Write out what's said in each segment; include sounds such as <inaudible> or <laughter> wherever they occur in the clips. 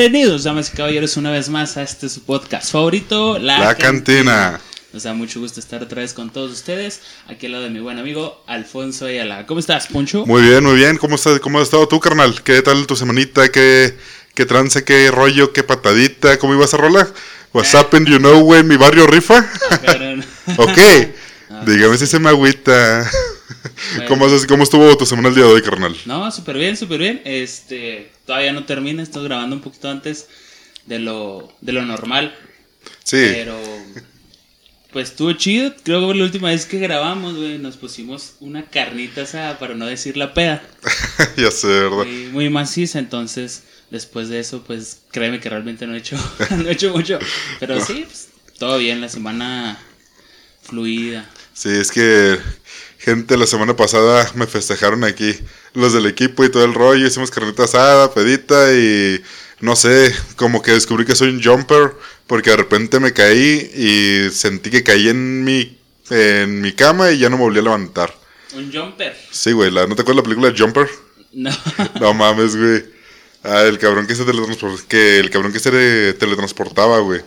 Bienvenidos, damas y caballeros, una vez más a este su podcast favorito, La, Cantina. Nos da mucho gusto estar otra vez con todos ustedes. Aquí al lado de mi buen amigo Alfonso Ayala. ¿Cómo estás, Poncho? Muy bien, muy bien. ¿Cómo, estás, cómo has estado tú, carnal? ¿Qué tal tu semanita? ¿Qué, qué trance? ¿Qué rollo? ¿Qué patadita? ¿Cómo ibas a rolar? What's Ah. happened, you know, güey? ¿Mi barrio rifa? <laughs> Ok. <laughs> Dígame si se me agüita. Bueno. <laughs> ¿Cómo, has- ¿Cómo estuvo tu semana el día de hoy, carnal? No, súper bien, súper bien. Este, todavía no termina, estoy grabando un poquito antes de lo, de lo normal. Sí. Pero, pues estuvo chido. Creo que la última vez que grabamos, güey, nos pusimos una carnita asada, para no decir la peda. <laughs> ya sé, ¿verdad? muy, muy maciza, entonces después de eso, pues créeme que realmente no he hecho, <laughs> no he hecho mucho, pero sí, pues, todo bien, la semana fluida. Sí, es que, gente, la semana pasada me festejaron aquí los del equipo y todo el rollo. Hicimos carnita asada, pedita y no sé, como que descubrí que soy un jumper porque de repente me caí y sentí que caí en mi, en mi cama y ya no me volví a levantar. Un jumper. Sí, güey, la, ¿no te acuerdas la película Jumper? No. No mames, güey. Ah, el cabrón que se teletransportaba, que el cabrón que se le- teletransportaba, güey.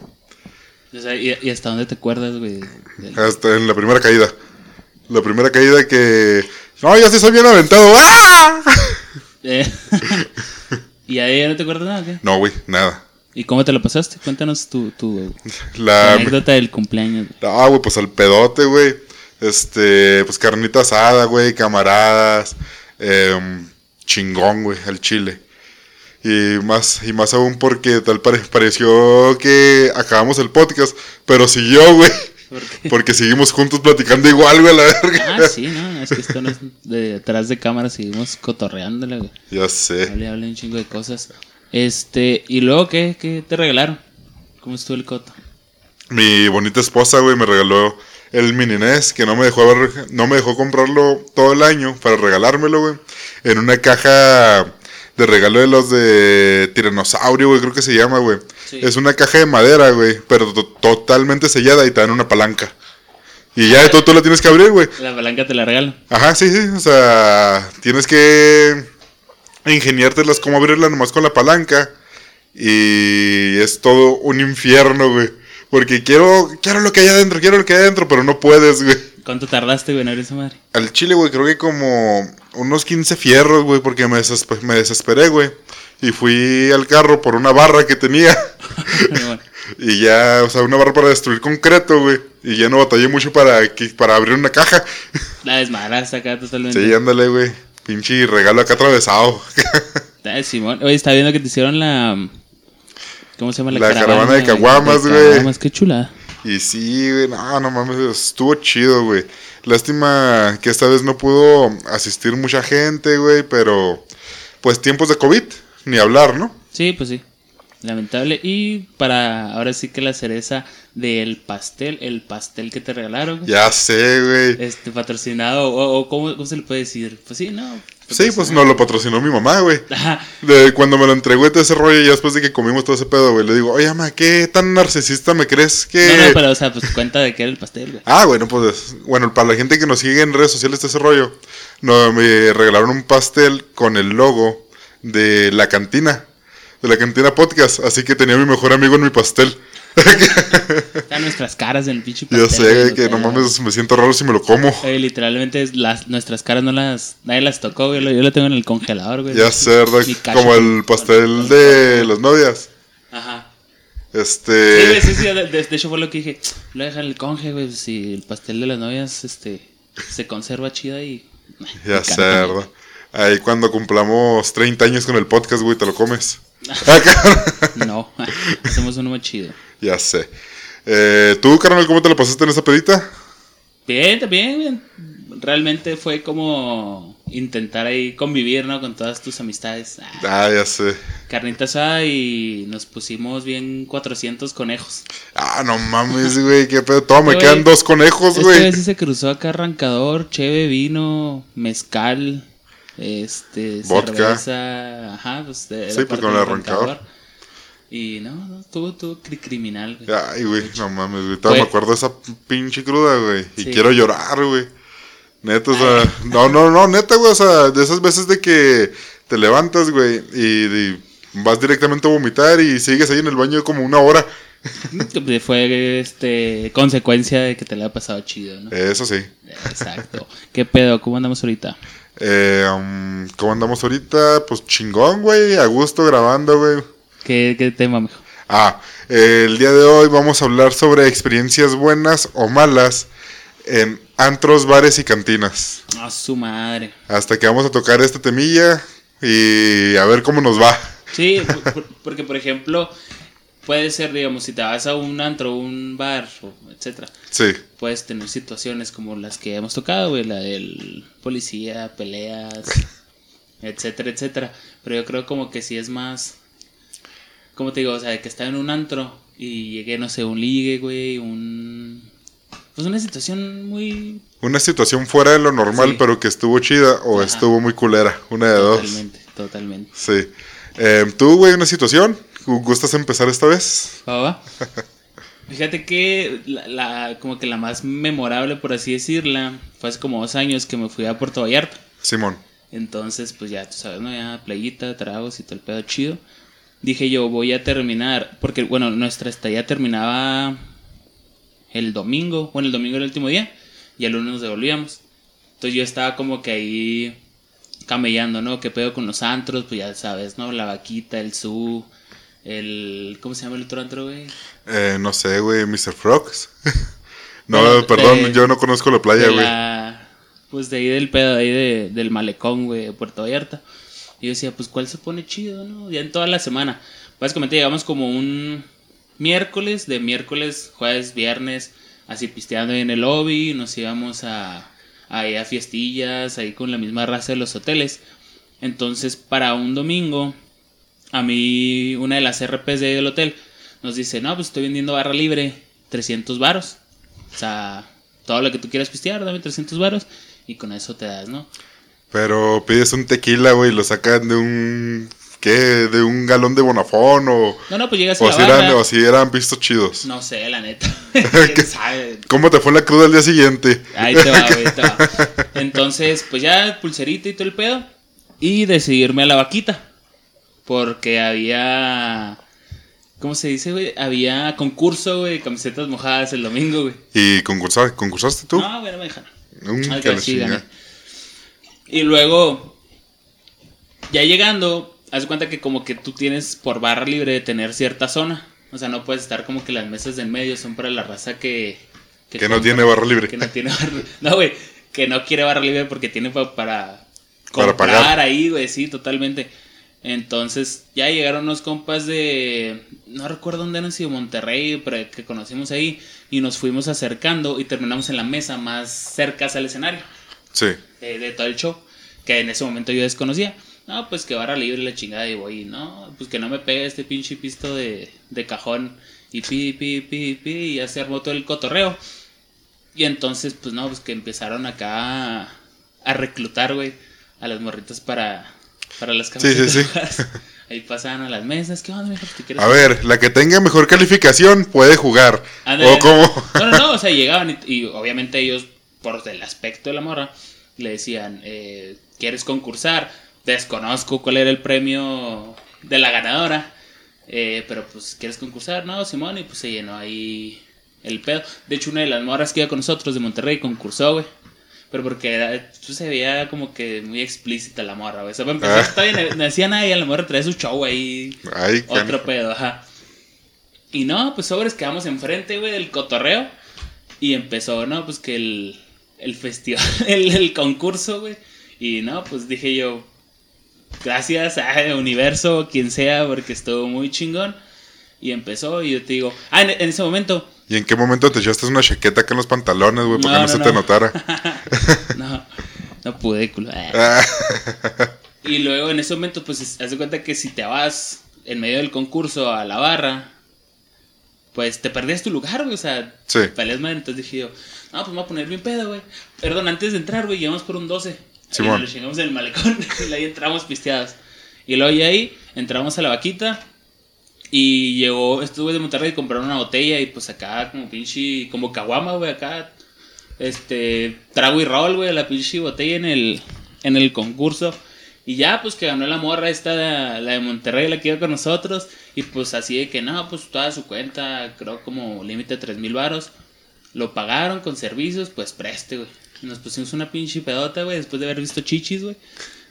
¿y, hasta dónde te acuerdas, güey? Hasta en la primera caída. La primera caída que... No, ya sí soy bien aventado. ¡Ah! <laughs> Eh, ¿Y ahí ya no te acuerdas nada? o qué? No, güey, nada. ¿Y cómo te lo pasaste? Cuéntanos tu, tu <laughs> La... anécdota del cumpleaños. Ah, güey, pues al pedote, güey. Este, pues carnita asada, güey, camaradas. em, chingón, güey, al chile. Y más, y más aún porque tal pare- pareció que acabamos el podcast, pero siguió, güey. Porque seguimos juntos platicando igual, güey, a la verga. Ah, sí, no, es que esto no es de detrás de cámara, seguimos cotorreándole, güey. Ya sé. Hable, hable un chingo de cosas. Este, ¿y luego qué? ¿Qué te regalaron? ¿Cómo estuvo el coto? Mi bonita esposa, güey, me regaló el mini NES que no me dejó haber- no me dejó comprarlo todo el año para regalármelo, güey. En una caja de regalo de los de tiranosaurio, güey, creo que se llama, güey. Sí. Es una caja de madera, güey, pero to- totalmente sellada y te dan una palanca. Y ya tú, tú la tienes que abrir, güey. La palanca te la regalo. Ajá, sí, sí, o sea, tienes que ingeniártelas cómo abrirla nomás con la palanca. Y es todo un infierno, güey. Porque quiero, quiero lo que hay adentro, quiero lo que hay adentro, pero no puedes, güey. ¿Cuánto tardaste, güey, en abrir esa madre? Al chile, güey, creo que como unos 15 fierros, güey, porque me, me desesperé, güey. Y fui al carro por una barra que tenía. <laughs> Bueno, y ya, o sea, una barra para destruir concreto, güey. Y ya no batallé mucho para, para abrir una caja. <laughs> la desmadraste acá totalmente. Sí, ándale, güey. Pinche regalo acá atravesado. <laughs> Ah, Simón. Oye, está viendo que te hicieron la. ¿Cómo se llama la, La caravana de caguamas, güey. caguamas, qué chulada. Y sí, güey, no, no mames, estuvo chido, güey. Lástima que esta vez no pudo asistir mucha gente, güey, pero pues tiempos de COVID, ni hablar, ¿no? Sí, pues sí. Lamentable. Y para ahora sí que la cereza del pastel, el pastel que te regalaron. güey. Ya sé, güey. Este, patrocinado, o, o ¿cómo, cómo se le puede decir? Pues sí, no. Sí, pues nos lo patrocinó mi mamá, güey. <laughs> De cuando me lo entregó todo ese rollo, y después de que comimos todo ese pedo, güey, le digo, oye, mamá, ¿qué tan narcisista me crees que...? No, no, pero, o sea, pues cuenta de que era el pastel, güey. Ah, bueno, pues, bueno, para la gente que nos sigue en redes sociales de ese rollo, no, me regalaron un pastel con el logo de la cantina, de la cantina podcast, así que tenía a mi mejor amigo en mi pastel. <laughs> Están nuestras caras en el pinche Yo pastel, sé güey, que no mames, me siento raro si me lo como. Oye, literalmente las, nuestras caras no las. Nadie las tocó, güey. Yo lo, yo lo tengo en el congelador, güey. Ya sé, ¿verdad? Como el pastel de las novias. Ajá. Sí, Este... sí, sí. De, de- de hecho, fue lo que dije. Lo dejan en el conge, güey. Si el pastel de las novias este, se conserva chida y. Ya <laughs> sé, ¿verdad? Ahí cuando cumplamos 30 años con el podcast, güey, te lo comes. Acá. <laughs> No, hacemos uno más chido. ya sé. Eh, ¿Tú, carnal, cómo te lo pasaste en esa pedita? Bien, también, bien. Realmente fue como intentar ahí convivir, ¿no? Con todas tus amistades. Ah, Ah, ya sé. carnita asada y nos pusimos bien 400 conejos. Ah, no mames, güey, qué pedo. Todo, me quedan dos conejos, güey. vez sí se cruzó acá arrancador, cheve, vino, mezcal, este, Vodka. cerveza, ajá, pues de, Sí, pues, parte con el del arrancador. Y no, no, cri- criminal, güey. Ay, güey, no mames, güey. Todavía Fue- me acuerdo de esa pinche cruda, güey. Y Sí. quiero llorar, güey. Neta, o sea. No, no, no, neta, güey. O sea, de esas veces de que te levantas, güey, y, y vas directamente a vomitar y sigues ahí en el baño como una hora. <laughs> Fue este consecuencia de que te le ha pasado chido, ¿no? Eso sí. Exacto. ¿Qué pedo? ¿Cómo andamos ahorita? Eh, um, ¿Cómo andamos ahorita? Pues chingón, güey. A gusto grabando, güey. ¿Qué, qué tema, mijo? Ah, eh, el día de hoy vamos a hablar sobre experiencias buenas o malas en antros, bares y cantinas. A su madre. Hasta que vamos a tocar esta temilla y a ver cómo nos va. Sí, por- por- porque por ejemplo, puede ser, digamos, si te vas a un antro, un bar, etcétera, Sí, puedes tener situaciones como las que hemos tocado, güey, la del policía, peleas, <laughs> etcétera, etcétera. Pero yo creo como que si es más, ¿cómo te digo? O sea, de que está en un antro y llegué, no sé, un ligue, güey, un... Pues una situación muy... una situación fuera de lo normal, Sí. pero que estuvo chida o Ajá. estuvo muy culera. Una de dos. Totalmente, totalmente. Sí. Eh, ¿Tú, güey, una situación? ¿Gustas empezar esta vez? ¿Va, va? <laughs> Fíjate que la, la- como que la más memorable, por así decirla, fue hace como dos años que me fui a Puerto Vallarta. Simón. Entonces, pues ya, tú sabes, ¿no? Ya playita, tragos y todo el pedo chido. Dije yo, voy a terminar, porque, bueno, nuestra estadía terminaba el domingo, bueno, el domingo era el último día, y el lunes nos devolvíamos. Entonces yo estaba como que ahí camellando, ¿no? ¿Qué pedo con los antros? Pues ya sabes, ¿no? La vaquita, el su, el... ¿Cómo se llama el otro antro, güey? Eh, no sé, güey, Mr. Frogs. <laughs> no, perdón, de- yo no conozco la playa, güey. la- pues de ahí del pedo, de ahí de- del malecón, güey, de Puerto Vallarta. Y yo decía, pues, ¿cuál se pone chido, no? Ya en toda la semana. Básicamente llegamos como un miércoles, de miércoles, jueves, viernes, así pisteando ahí en el lobby, nos íbamos a, ahí a fiestillas, ahí con la misma raza de los hoteles. Entonces, para un domingo, a mí, una de las RPs de ahí del hotel nos dice, no, pues estoy vendiendo barra libre, 300 varos. O sea, todo lo que tú quieras pistear, dame 300 varos y con eso te das, ¿no? Pero pides un tequila, güey, y lo sacan de un... ¿Qué? ¿De un galón de bonafón o...? No, no, pues llegas a O la si, barra. eran, o si eran pistos chidos. No sé, la neta. <laughs> <laughs> ¿Quién sabe? ¿Cómo te fue la cruda el día siguiente? Ahí te va, güey, <laughs> ahí te va. Entonces, pues ya pulserita y todo el pedo. Y decidí irme a la vaquita. Porque había. ¿Cómo se dice, güey? Había concurso, güey, camisetas mojadas el domingo, güey. ¿Y concursaste, concursaste tú? No, güey, no me dejaron. Mm, sí, gané. Y luego, ya llegando, haz cuenta que como que tú tienes por barra libre de tener cierta zona. O sea, no puedes estar como que las mesas de en medio son para la raza que... Que no compra- tiene barra libre. Que no tiene barra No, güey, que no quiere barra libre porque tiene pa- para Para comprar pagar. ahí, güey, sí, totalmente. Entonces, ya llegaron unos compas de. No recuerdo dónde eran, si de Monterrey, pero que conocimos ahí. Y nos fuimos acercando y terminamos en la mesa más cerca al escenario Sí. de, de todo el show. Que en ese momento yo desconocía. No, pues que barra libre la chingada y voy. No, pues que no me pegue este pinche pisto de, de cajón. Y pi, pi, pi, pi. Y ya se armó todo el cotorreo. Y entonces, pues no, pues que empezaron acá a, a reclutar, güey, a las morritas para, para las Sí, sí, camisetas sí. <laughs> Ahí pasaban a las mesas. ¿Qué onda, mijo? ¿Te quieres A ver, la que tenga mejor calificación puede jugar. ¿O cómo? No, no, no, o sea, <laughs> llegaban y, y obviamente ellos, por el aspecto de la morra, le decían, eh, ¿quieres concursar? Desconozco cuál era el premio de la ganadora, eh, pero pues, ¿quieres concursar? No, Simón, y pues se llenó ahí el pedo. De hecho, una de las morras que iba con nosotros de Monterrey concursó, güey. Pero porque era, se veía como que muy explícita la morra, güey. O sea, para empezar, Ah. todavía no decía nada y a la morra traía su show ahí Ay, otro pedo, ajá. Y no, pues sobres quedamos enfrente, güey, del cotorreo. Y empezó, ¿no? Pues que el, el festival, <laughs> el, el concurso, güey. Y no, pues dije yo, gracias a Universo, quien sea, porque estuvo muy chingón. Y empezó, y yo te digo, ah, en, en ese momento, ¿Y en qué momento te echaste una chaqueta acá en los pantalones, güey? Para No, que no, no, se te no. notara. <laughs> no, no pude, culo. Ah, Y luego en ese momento, pues, haz de cuenta que si te vas en medio del concurso a la barra, pues te perdías tu lugar, güey. O sea, Sí. valías madre. Entonces dije yo, no, pues me voy a poner bien pedo, güey. Perdón, antes de entrar, güey, llegamos por un 12. Simón. Y nos lo chingamos en el malecón <laughs> y ahí entramos pisteadas. Y luego ya ahí entramos a la vaquita. Y llegó, estuve de Monterrey y compraron una botella y pues acá como pinche, como caguama, güey, acá. Este, trago y rol, güey, la pinche botella en el, en el concurso. Y ya, pues que ganó la morra esta, la, la de Monterrey, la que iba con nosotros. Y pues así de que no, pues toda su cuenta, creo como límite de 3 mil varos. Lo pagaron con servicios, pues preste, güey. Nos pusimos una pinche pedota, güey, después de haber visto chichis, güey.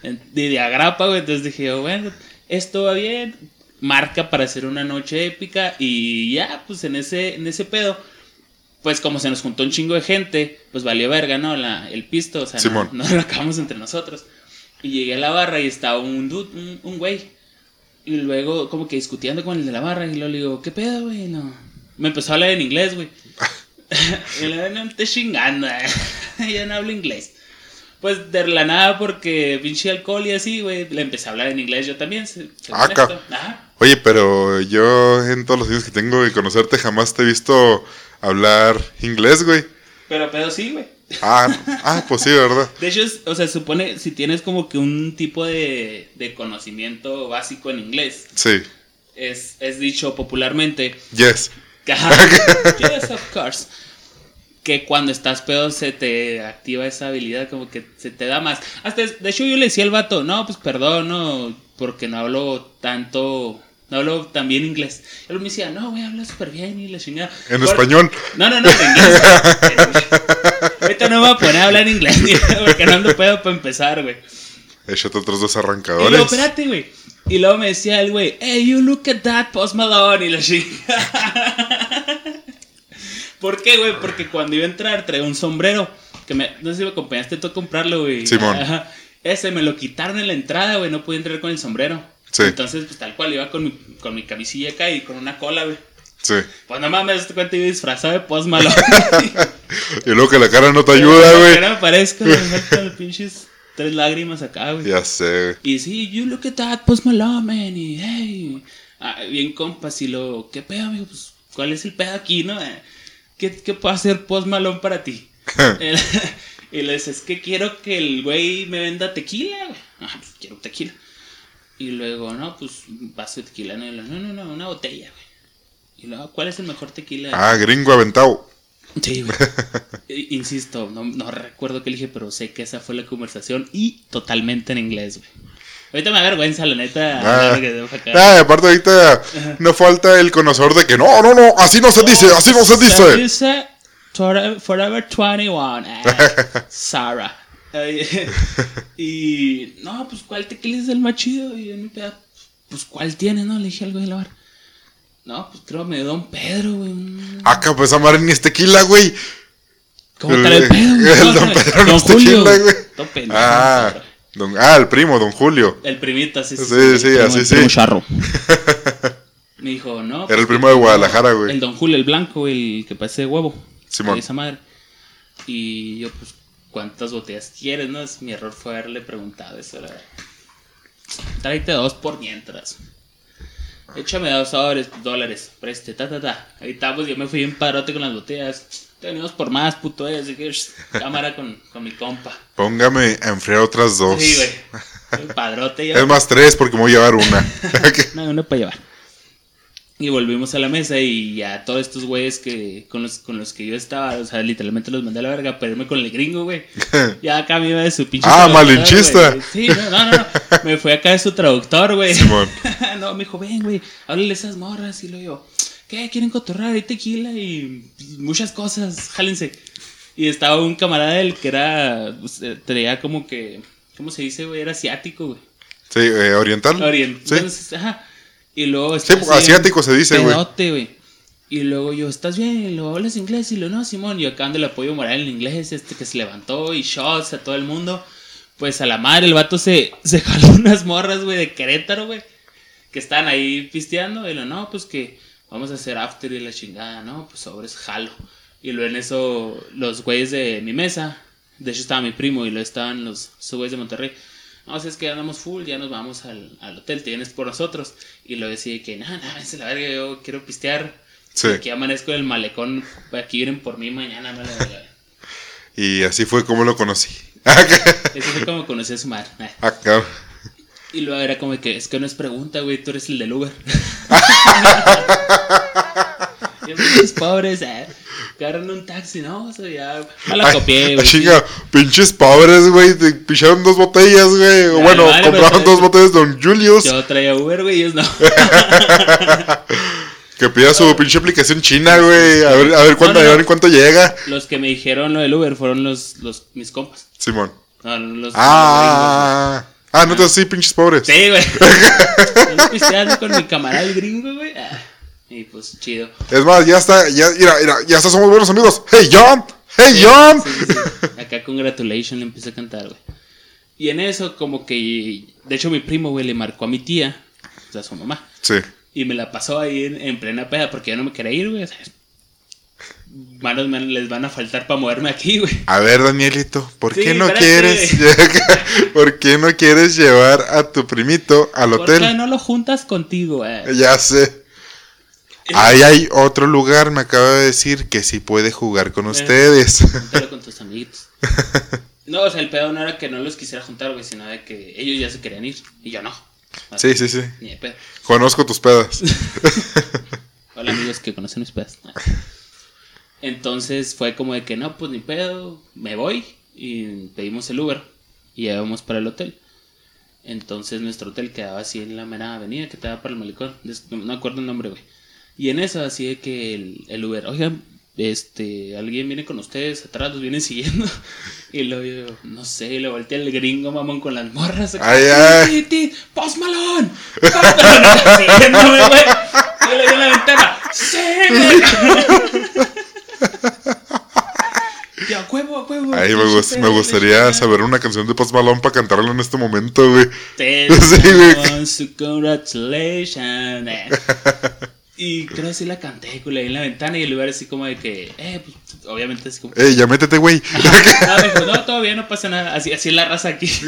De, de agrapa, güey. Entonces dije, bueno, esto va bien. Marca para hacer una noche épica. Y ya, pues en ese, en ese pedo. Pues como se nos juntó un chingo de gente, pues valió verga, ¿no? La, el pisto, o sea, no, Simón. no <laughs> lo acabamos entre nosotros. Y llegué a la barra y estaba un dude, un, un güey. Y luego como que discutiendo con el de la barra y luego le digo, ¿qué pedo, güey? No. Me empezó a hablar en inglés, güey. <laughs> <laughs> y le digo, no estés chingando, eh. yo no hablo inglés. Pues de la nada porque pinche alcohol y así, güey, le empecé a hablar en inglés yo también. se- según Ah. Ajá. Oye, pero yo en todos los años que tengo de conocerte jamás te he visto hablar inglés, güey. Pero pedo sí, güey. Ah, ah, pues sí, ¿verdad? De hecho, es- o sea, supone, si tienes como que un tipo de, de conocimiento básico en inglés, Sí. es, es dicho popularmente, Yes. <laughs> Yes, of course. Que cuando estás pedo se te activa esa habilidad, como que se te da más. Hasta, de hecho, yo le decía al vato, no, pues perdón, no, porque no hablo tanto, no hablo tan bien inglés. Él me decía, no, güey, habla súper bien y la chingada. En Por- español. No, no, no, en inglés. <laughs> Ahorita no me voy a poner a hablar en inglés, porque no ando pedo para empezar, güey. Échate otros dos Y luego, arrancadores. espérate, güey. Y luego me decía el güey, hey, you look at that Post Malone. Y la chingada. <laughs> ¿Por qué, güey? Porque cuando iba a entrar traía un sombrero. Que me, no sé si me acompañaste tú a comprarlo, güey. Simón. Ajá. Ese me lo quitaron en la entrada, güey. No podía entrar con el sombrero. Sí. Entonces, pues tal cual, iba con mi, con mi camisilla acá y con una cola, güey. Sí. Pues no mames, te cuenta, iba disfrazado de Post Malone. <laughs> Y luego que la cara no te ayuda, güey. No me parezco, me faltan <laughs> pinches tres lágrimas acá, güey. Ya sé, güey. Y sí, you look at that, Post Malone, man. Y hey, ah, bien compas. Y lo, ¿qué pedo, amigo? Pues, ¿cuál es el pedo aquí, no? ¿Qué, qué puede hacer Post Malone para ti? <laughs> Y le dices, es que quiero que el güey me venda tequila, güey. Ah, pues quiero tequila. Y luego, no, pues, vaso de tequila. No, no, no, no, una botella, güey. Y luego, ¿cuál es el mejor tequila? Ah, gringo aventado. Sí, güey. <laughs> Insisto, no, no recuerdo qué dije, pero sé que esa fue la conversación y totalmente en inglés, güey. Ahorita me da vergüenza, la neta. Ah. Ah, aparte ahorita no falta el conocedor de que no, no, no, así no se dice, así no se dice. dice Forever, Forever 21. Ah, Sarah. <laughs> Y no, pues ¿cuál tequila es el más chido? Y yo en mi peda, pues ¿cuál tiene? No, le dije algo de la bar. No, pues creo me dio Don Pedro, güey. un- Acá pues amar ni es tequila, güey. ¿Cómo El- está <laughs> el pedo? güey? el No, Don Pedro no Don es Julio. tequila, güey. Todo pendejo, Ah, don, ah, el primo, don Julio. El primito, así Sí, el sí, primo- así el sí. primo charro. <laughs> Me dijo, no. Era el pues, primo de Guadalajara, güey. El don Julio, el blanco, el que parece huevo. Simón. De esa madre. Y yo, pues, ¿cuántas botellas quieres? No, es, mi error fue haberle preguntado eso. Era... Tráete dos por mientras. Échame dos dólares, dólares, preste, ta, ta, ta. Ahí estamos, yo me fui en padrote con las botellas. Te venimos por más, puto, eh, así que cámara con, con mi compa. Póngame a enfriar otras dos. Sí, güey. El padrote yo. Es más tres porque me voy a llevar una. <laughs> No, uno para llevar. Y volvimos a la mesa y ya todos estos güeyes que con los, con los que yo estaba, o sea, literalmente los mandé a la verga para irme con el gringo, güey. <laughs> Ya acá me iba de su pinche. Ah, malinchista. Sí, no, no, no, no. Me fui acá de su traductor, güey. Simón. <laughs> no, me dijo, ven, güey, háblale esas morras. Y lo yo, ¿qué? ¿Quieren cotorrar? Hay tequila y muchas cosas, jálense. Y estaba un camarada del que era, pues, eh, traía como que, ¿cómo se dice, güey? Era asiático, güey. Sí, eh, oriental. Orient. Sí. Entonces, ajá. Y luego Sí, asiático se dice, güey. Y luego yo, ¿estás bien? Y luego hablas inglés. Y lo no, Simón. Y acá ando el apoyo moral en inglés, este que se levantó y shots a todo el mundo. Pues a la madre, el vato se, <laughs> se jaló unas morras, güey, de Querétaro, güey. Que están ahí pisteando. Y lo no, pues que vamos a hacer after y la chingada, ¿no? Pues sobres, jalo. Y luego en eso, los güeyes de mi mesa. De hecho estaba mi primo y luego estaban los, esos güeyes de Monterrey. No, si es que andamos full, ya nos vamos al, al hotel, te vienes por nosotros. Y luego decía que, no, no, váyanse a la verga, yo quiero pistear. Sí. Aquí amanezco en el malecón, aquí vienen por mí mañana, me la verga. Y así fue como lo conocí. <laughs> Eso fue como conocí a su madre. Acá. Y luego era como que, es que no es pregunta, güey, tú eres el del Uber. <laughs> <laughs> y esos pobres, eh. Agarran un taxi, no, o sea, ya. Me la copié, güey. chinga, pinches pobres, güey. Te picharon dos botellas, güey. O bueno, vale, compraron dos botellas de Don Julius. Yo traía Uber, güey, ellos no. <laughs> Que pida su pinche aplicación china, güey. A ver, a ver No, no, a ver cuánto llega. Los que me dijeron lo del Uber fueron los, los mis compas. Simón. Los Ah, ah, no te sí, pinches pobres. Sí, güey. <laughs> Pisteando con mi camarada el gringo, güey. Y pues chido. Es más, ya está, ya, mira, mira, ya está, somos buenos amigos. Hey, John. Hey, John. Sí, sí, sí. Acá Congratulation le empecé a cantar, güey. Y en eso, como que. De hecho, mi primo, güey, le marcó a mi tía, o sea, a su mamá. Sí. Y me la pasó ahí en, en plena peda porque yo no me quería ir, güey. o sea, manos me- les van a faltar para moverme aquí, güey. A ver, Danielito, ¿por Sí, qué no espérate. quieres, <laughs> por qué no quieres llevar a tu primito al ¿Por qué hotel? no lo juntas contigo, güey? Ya sé. Ahí hay otro lugar, me acaba de decir que sí puede jugar con ustedes. <laughs> Con tus amiguitos. No, o sea, el pedo no era que no los quisiera juntar, güey, sino de que ellos ya se querían ir y yo no. Sí, sí, sí. Ni de pedo. Conozco tus pedas. <laughs> Hola amigos que conocen mis pedas. Entonces fue como de que no, pues ni pedo, me voy y pedimos el Uber y ya vamos para el hotel. Entonces nuestro hotel quedaba así en la mera avenida que estaba para el malecón, no me acuerdo el nombre, güey. Y en eso así de que el, el Uber, oigan, este, alguien viene con ustedes atrás, los vienen siguiendo. <laughs> Y luego yo, no sé, le volteé al gringo, mamón, con las morras. Ay, "Ti, ay. ¡Post Malone! <laughs> <laughs> Siguiéndome, güey. Yo le di en la ventana. ¡Sí, güey! Y a huevo, a huevo. Ahí me, gust- me gustaría saber una canción de Post Malone para cantarla en este momento, güey. Sí, güey. congratulations. Eh. Y creo que sí la canté, güey, ahí en la ventana y el lugar así como de que, eh, pues, obviamente así como... Ey, ya métete, güey. No, bien, no pasa nada. Así, así es la raza aquí. <laughs>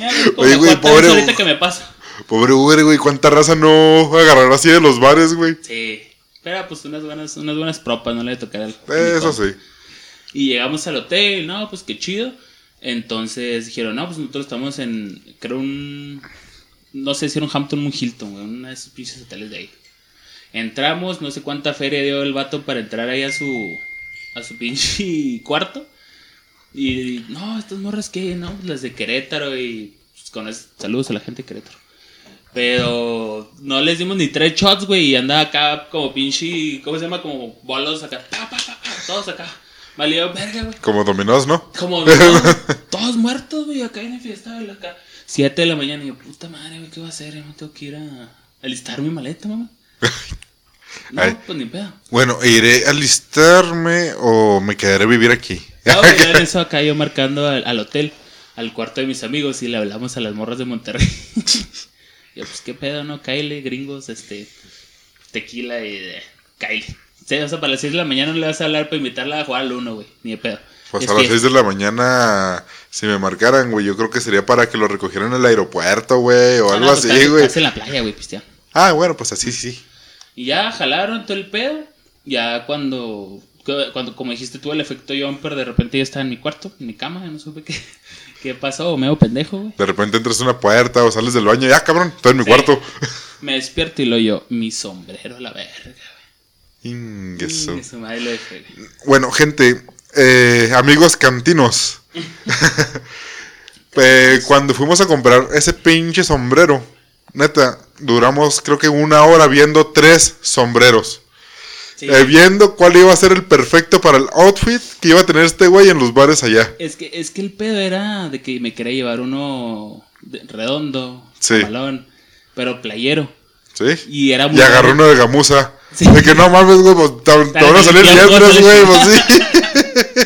Ya, como Oye, güey, pobre- ahorita que me pasa. Pobre Uber, güey. ¿Cuánta raza no agarrará así de los bares, güey? Sí. Pero pues unas buenas, unas buenas propas, no le voy a tocar al. Eso sí. Y llegamos al hotel, no, pues qué chido. Entonces dijeron, no, pues nosotros estamos en, creo un, no sé si era un Hampton o un Hilton, güey, una de esos pinches hoteles de ahí. Entramos, no sé cuánta feria dio el vato para entrar ahí a su, a su pinche cuarto. Y no, estas morras que, no, las de Querétaro y pues, con saludos a la gente de Querétaro. Pero no les dimos ni tres shots, güey, y andaba acá como pinche, ¿cómo se llama? Como bolos acá, pa, pa, pa, pa, todos acá. Valió verga, güey. Como dominós, ¿no? Como <laughs> no, todos muertos, güey, acá en la fiesta, güey, acá. Siete de la mañana y yo, puta madre, güey, ¿qué voy a hacer? Me tengo que ir a alistar mi maleta, mamá. <laughs> No, Ay. pues ni pedo. Bueno, ¿iré a alistarme o me quedaré a vivir aquí? No, ya en <laughs> eso acá yo marcando al, al hotel, al cuarto de mis amigos y le hablamos a las morras de Monterrey. <laughs> yo, pues qué pedo, ¿no? Kyle, gringos, este, tequila y de Kyle. Sí, o sea, para las 6 de la mañana no le vas a hablar para invitarla a jugar al uno, güey, ni de pedo. Pues Es a las que- 6 de la mañana, si me marcaran, güey, yo creo que sería para que lo recogieran en el aeropuerto, güey, o Ah, algo no, pues, así, güey. En la playa, güey, pisteando. Ah, bueno, pues así, sí. Y ya jalaron todo el pedo. Ya cuando, cuando como dijiste tú, el efecto jumper, de repente ya estaba en mi cuarto, en mi cama, ya no supe qué, <laughs> qué pasó, me hago pendejo, güey. De repente entras a una puerta o sales del baño, ya cabrón, estoy en mi Sí. cuarto. <laughs> Me despierto y lo yo, mi sombrero la verga, güey. Su madre lo dejé, güey. Bueno, gente, eh, amigos cantinos. <laughs> Eh, cuando fuimos a comprar ese pinche sombrero, neta, duramos creo que una hora viendo tres sombreros. Sí. Eh, viendo cuál iba a ser el perfecto para el outfit que iba a tener este güey en los bares allá. Es que, es que el pedo era de que me quería llevar uno de- redondo, Sí. balón, pero playero. ¿Sí? Y era muy Y agarró uno de gamuza. Sí. De que no mames, güey, pues te, te van a salir cosas, güey, pues sí. <laughs>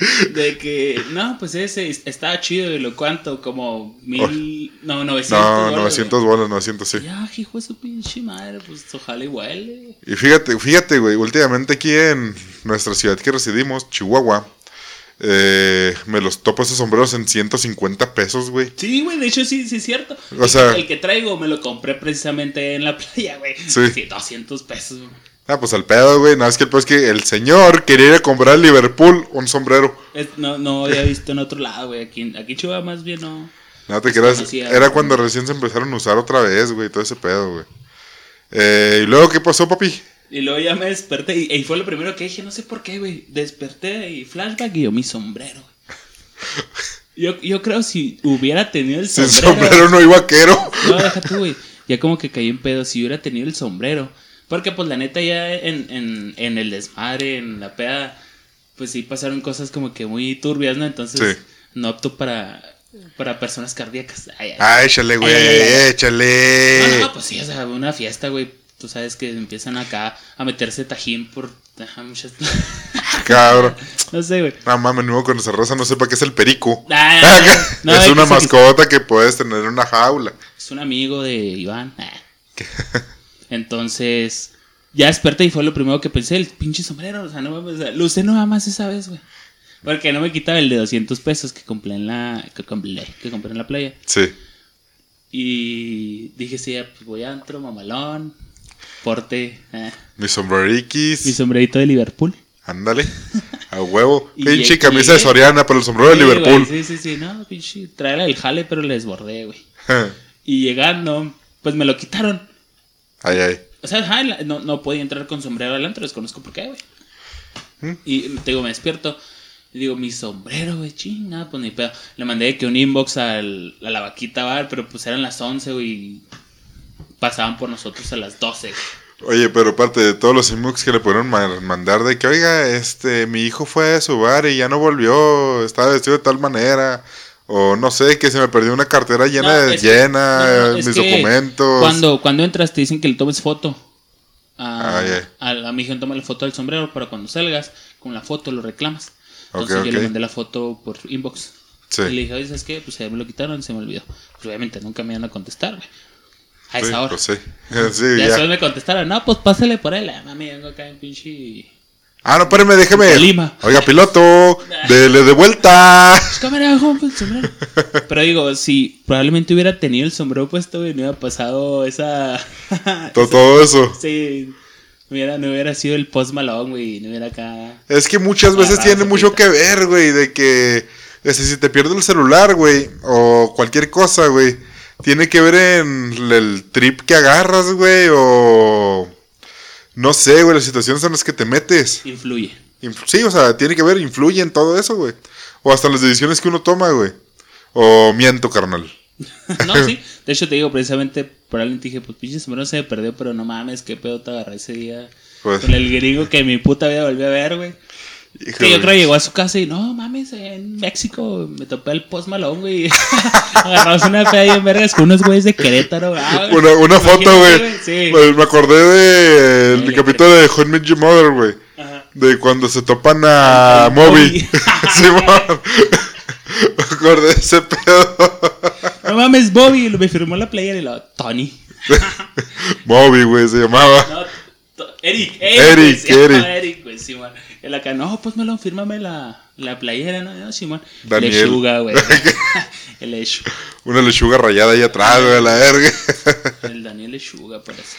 <laughs> De que, no, pues ese estaba chido y lo cuanto, como mil, no, 900. No, dólares, 900 bolas, 900, sí. Ya, hijo de su pinche madre, pues ojalá igual. Y fíjate, fíjate, güey, últimamente aquí en nuestra ciudad que residimos, Chihuahua, eh, me los topo esos sombreros en 150 pesos, güey. Sí, güey, de hecho sí, sí es cierto. O el, sea- el que traigo me lo compré precisamente en la playa, güey. Sí. 200 pesos, güey. Ah, pues al pedo, güey. Nada más que el pedo es que el señor quería ir a comprar Liverpool un sombrero. Es- no, no había visto en otro lado, güey. Aquí, aquí Chihuahua más bien no. No te creas. Era güey. cuando recién se empezaron a usar otra vez, güey. Todo ese pedo, güey. Eh, ¿Y luego qué pasó, papi? Y luego ya me desperté y, y fue lo primero que dije, no sé por qué, güey. Desperté y flashback y yo mi sombrero. <laughs> Yo, yo creo si hubiera tenido el Sin sombrero. sombrero no hay vaquero. No, deja tú, güey. Ya como que caí en pedo si hubiera tenido el sombrero. Porque pues la neta ya en, en, en el desmadre, en la peda, pues sí pasaron cosas como que muy turbias, ¿no? Entonces Sí. no opto para, para personas cardíacas. Ay, ay. Ah, échale, güey, échale. No, no, pues sí, o sea, una fiesta, güey. Tú sabes que empiezan acá a meterse tajín por ajá, muchas... <laughs> Cabrón. <laughs> no sé, güey. No mames, nuevo con esa rosa no sepa qué es el perico. Ah, no, <laughs> es una que- mascota que puedes tener en una jaula. Es un amigo de Iván. Entonces, ya desperté y fue lo primero que pensé, el pinche sombrero. O sea, no mames, lo usé nada más esa vez, güey. Porque no me quitaba el de 200 pesos que compré en la, que compré, que compré en la playa. Sí. Y dije, sí, pues voy a antro, mamalón, porte, ah, Mi sombreriquis. mi sombrerito de Liverpool. Ándale. A huevo. <laughs> Pinche camisa de Soriana, pero el sombrero de Liverpool. güey, sí, sí, sí, no, pinche, traerla del jale, pero le desbordé, güey. <laughs> Y llegando, pues me lo quitaron. Ay, ay. O sea, ajá, no, no podía entrar con sombrero al antro, desconozco por qué, güey. ¿Mm? Y te digo, me despierto. Y digo, mi sombrero, güey, chinga, pues ni pedo. Le mandé que un inbox al, a la vaquita bar, pero pues eran las 11, güey. y Pasaban por nosotros a las 12. güey. Oye, pero aparte de todos los inbox que le pudieron ma- mandar de que, oiga, este, mi hijo fue a su bar y ya no volvió, estaba vestido de tal manera. O no sé, que se me perdió una cartera llena No, de que- llena, no, no, es mis documentos. Cuando, cuando entras te dicen que le tomes foto. A, Ah, ya. a, a mi hija toma la foto del sombrero para cuando salgas, con la foto lo reclamas. Entonces yo le mandé la foto por inbox. Sí. Y le dije, oye, ¿sabes qué? Pues ya me lo quitaron, se me olvidó. Pues obviamente nunca me iban a contestar, güey. A Sí, esa hora. pues sí. <laughs> Sí, ya, ya. después me contestaron, no, pues pásale por él. Ah, mami, vengo acá en pinche. Ah, no, espérame, déjeme. Lima. Oiga, piloto, dele de vuelta. Pues cámara, joven, el sombrero. Pero digo, si probablemente hubiera tenido el sombrero puesto, güey, no hubiera pasado esa. <laughs> Todo, todo eso. sí. No hubiera, no hubiera sido el post malón, güey. No hubiera acá. Es que muchas veces tiene mucho que ver, güey, de que este, si te pierdes el celular, güey, o cualquier cosa, güey, tiene que ver en el trip que agarras, güey, o no sé, güey, las situaciones en las que te metes. Influye. Inf- Sí, o sea, tiene que ver, influye en todo eso, güey. O hasta las decisiones que uno toma, güey. O miento, carnal. <laughs> No, sí. De hecho, te digo, precisamente, probablemente dije, pues pinche sombrero se me perdió, pero no mames, qué pedo te agarré ese día. Pues, Con el gringo que mi puta vida volvió a ver, güey. Que yo creo que llegó a su casa y no mames, en México me topé el post malón, güey. <laughs> Agarramos una peda en vergas con unos güeyes de Querétaro. Ah, güey. Una, una foto, güey. Sí. Me- acordé del El capítulo de How I Met Your Mother, güey. De cuando se topan a Moby. Moby. <laughs> <laughs> Simón. Me acordé de ese pedo. No mames, Bobby. Me firmó la playera y lo. Tony. Moby, güey, se llamaba. No, Eric. Eric, Eric. Eric, güey. Él acá, no, pues Melón, fírmame la, la playera, ¿no? No, Simón. Daniel. Lechuga, güey. <laughs> <laughs> El Lechuga. Una lechuga rayada ahí atrás, güey, la verga. <laughs> El Daniel Lechuga, parece.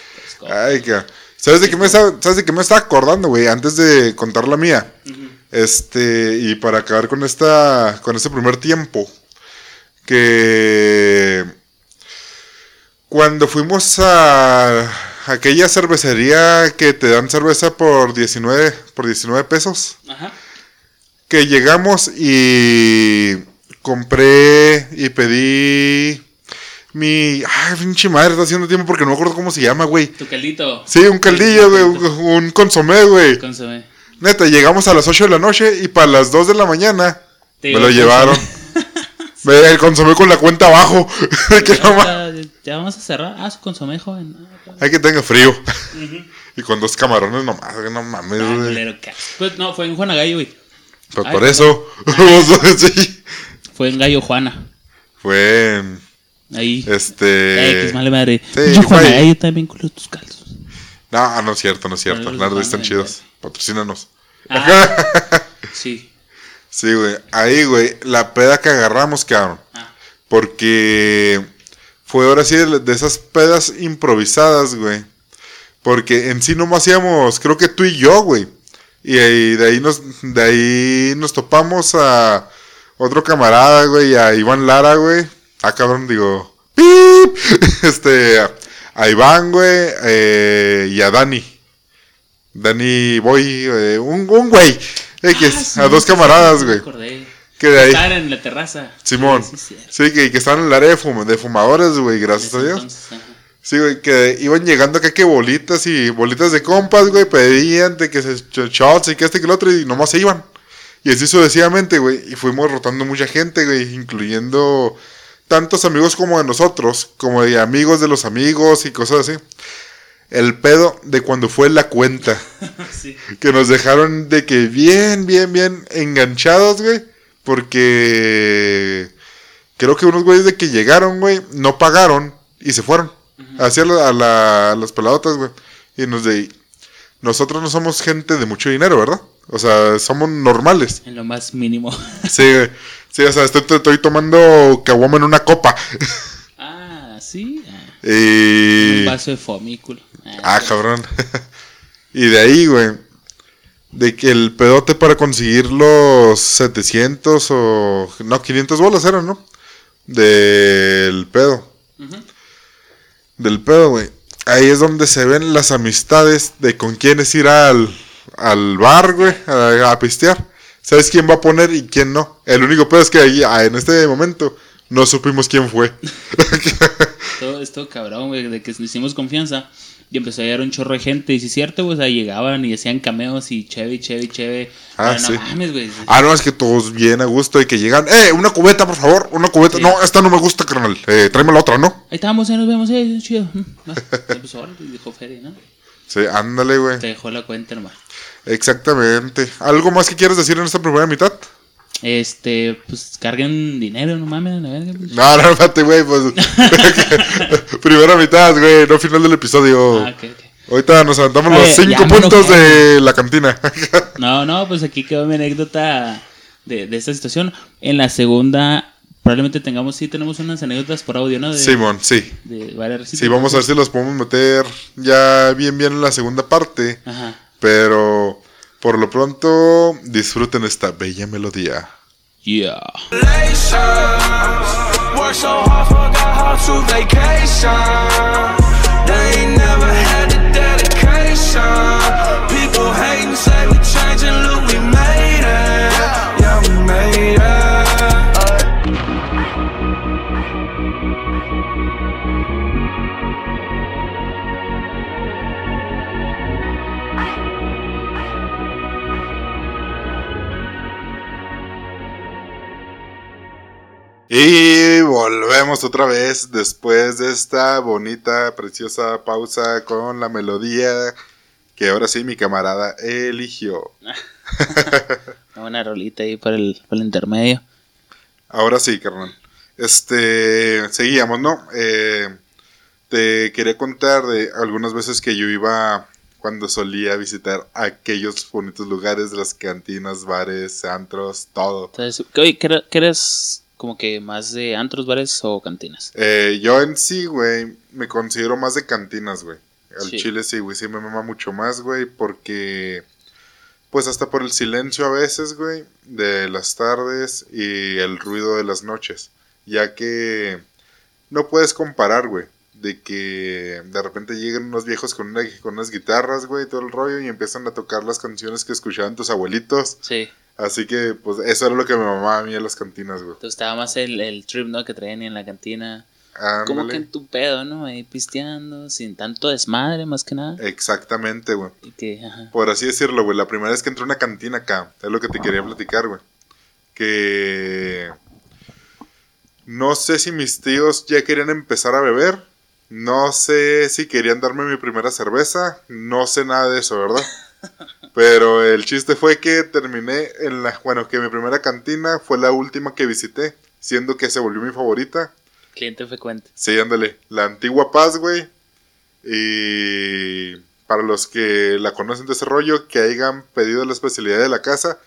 Ay, ca- ¿Sabes de qué me estaba, ¿sabes de qué me estaba acordando, güey? Antes de contar la mía. Este, y para acabar con esta, con este primer tiempo. Que cuando fuimos a aquella cervecería que te dan cerveza por 19, por 19 pesos. Ajá. que llegamos y compré y pedí mi... Ay, pinche madre, está haciendo tiempo porque no me acuerdo cómo se llama, güey. Tu caldito. Sí, un caldillo, güey, un, consomé, güey. Consomé. Neta, llegamos a las 8 de la noche y para las 2 de la mañana Te me lo llevaron. <laughs> Me- El consomé con la cuenta abajo. <laughs> Que no Ya, vamos a cerrar. Ah, su consomé, joven. Ah. Hay que tenga frío. <laughs> Y con dos camarones nomás, no mames, Ah, Pues no, fue en Juana Gallo, güey. Pues Ay, por eso. <laughs> sí. Fue en Gallo Juana. Fue en, Ahí. este... X, male madre. sí, Yo Juana güey. Gallo también culo tus calzos. No, no es cierto, no es cierto. No, a están chidos. Patrocínanos. Ah, <laughs> sí. Sí, güey. Ahí, güey, la peda que agarramos, cabrón. Ah, Porque fue ahora sí de, de esas pedas improvisadas, güey. Porque en sí nomás íbamos, creo que tú y yo, güey. Y, ahí- de ahí nos, de ahí nos topamos a otro camarada, güey, a Iván Lara, güey. Ah, cabrón, digo. ¡Pip! <laughs> Este, a Iván, güey, eh, y a Dani. Danny Boy, eh, un, un güey. X, Ah, sí, a dos camaradas, güey. Que de ahí. Estaban en la terraza. Simón. Sí, que, que estaban en el área de, fum- de fumadores, güey, gracias a Dios. entonces. Sí, güey, que iban llegando acá que bolitas y bolitas de compas, güey, pedían de que se shots y que este y que el otro y nomás se iban. Y así sucesivamente, güey, y fuimos rotando mucha gente, güey, incluyendo tantos amigos como de nosotros, como de amigos de los amigos y cosas así. El pedo de cuando fue la cuenta, <laughs> Sí. que nos dejaron de que bien, bien, bien enganchados, güey, porque creo que unos güeyes de que llegaron, güey, no pagaron y se fueron. Hacia la- a, la- a las peladotas, güey. Y nos de... Nosotros no somos gente de mucho dinero, ¿verdad? O sea, somos normales. En lo más mínimo. <laughs> Sí, güey. Sí, o sea, estoy, estoy tomando caguama en una copa. <laughs> ah, sí. Ah, y... Un vaso de fomículo. Ah, cabrón. <laughs> y de ahí, güey. De que el pedote para conseguir los 700 o... No, 500 bolas eran, ¿no? Del pedo. Del pedo, güey. Ahí es donde se ven las amistades de con quiénes ir al, al bar, güey, a, a pistear. ¿Sabes quién va a poner y quién no? El único pedo es que ahí, ah, en este momento, no supimos quién fue. <laughs> Todo esto cabrón, güey, de que hicimos confianza. Y empezó a llegar un chorro de gente. Y si es cierto, güey, o sea, llegaban y hacían cameos y cheve, cheve, cheve. Ah, Pero sí. no mames, güey. ah, no, es que todos bien a gusto y que llegan. ¡Eh, una cubeta, por favor! Una cubeta. Sí. No, esta no me gusta, carnal. Eh, tráeme la otra, ¿no? Ahí estábamos, ahí nos vemos, eh, chido. Mm, pues, y dejó feria, ¿no? Sí, ándale, güey. Te dejó la cuenta nomás. Exactamente. ¿Algo más que quieres decir en esta primera mitad? Este, pues carguen dinero, no mames, la verga. pues. No, no, espérate, güey, pues. <laughs> <laughs> primera mitad, güey, no final del episodio. Ah, ok, ok. Ahorita nos aventamos Oye, los cinco puntos de la cantina. <laughs> No, no, pues aquí quedó mi anécdota de, de esta situación. En la segunda, probablemente tengamos, sí, tenemos unas anécdotas por audio, ¿no? De, Simón, sí. De varias Sí, vamos a ver si los podemos meter ya bien, bien en la segunda parte. Ajá. Pero por lo pronto, disfruten esta bella melodía. Yeah. Y volvemos otra vez después de esta bonita, preciosa pausa con la melodía que ahora sí mi camarada eligió. <laughs> Una rolita ahí para el, para el intermedio. Ahora sí, carnal. Este, seguíamos, ¿no? Eh, te quería contar de algunas veces que yo iba cuando solía visitar aquellos bonitos lugares, las cantinas, bares, antros, todo. Entonces, oye, ¿qué qué eres como que más de antros, bares o cantinas? Eh, yo en sí, güey, me considero más de cantinas, güey. Al Sí. chile sí, güey, sí me mama mucho más, güey, porque... Pues hasta por el silencio a veces, güey, de las tardes y el ruido de las noches. Ya que no puedes comparar, güey, de que de repente llegan unos viejos con, una- con unas guitarras, güey, todo el rollo y empiezan a tocar las canciones que escuchaban tus abuelitos. Sí. Así que, pues, eso era lo que me mamaba a mí en las cantinas, güey. Entonces estaba más el, el trip, ¿no? Que traían en la cantina. Como que en tu pedo, ¿no? Ahí pisteando, sin tanto desmadre, más que nada. Exactamente, güey. Que. Por así decirlo, güey. La primera vez que entré a una cantina acá, es lo que te quería platicar, güey. Que. No sé si mis tíos ya querían empezar a beber. No sé si querían darme mi primera cerveza. No sé nada de eso, ¿verdad? <laughs> Pero el chiste fue que terminé en la. Bueno, que mi primera cantina fue la última que visité. Siendo que se volvió mi favorita. Cliente frecuente. Sí, ándale. La antigua Paz, güey. Y para los que la conocen de ese rollo, que hayan pedido la especialidad de la casa,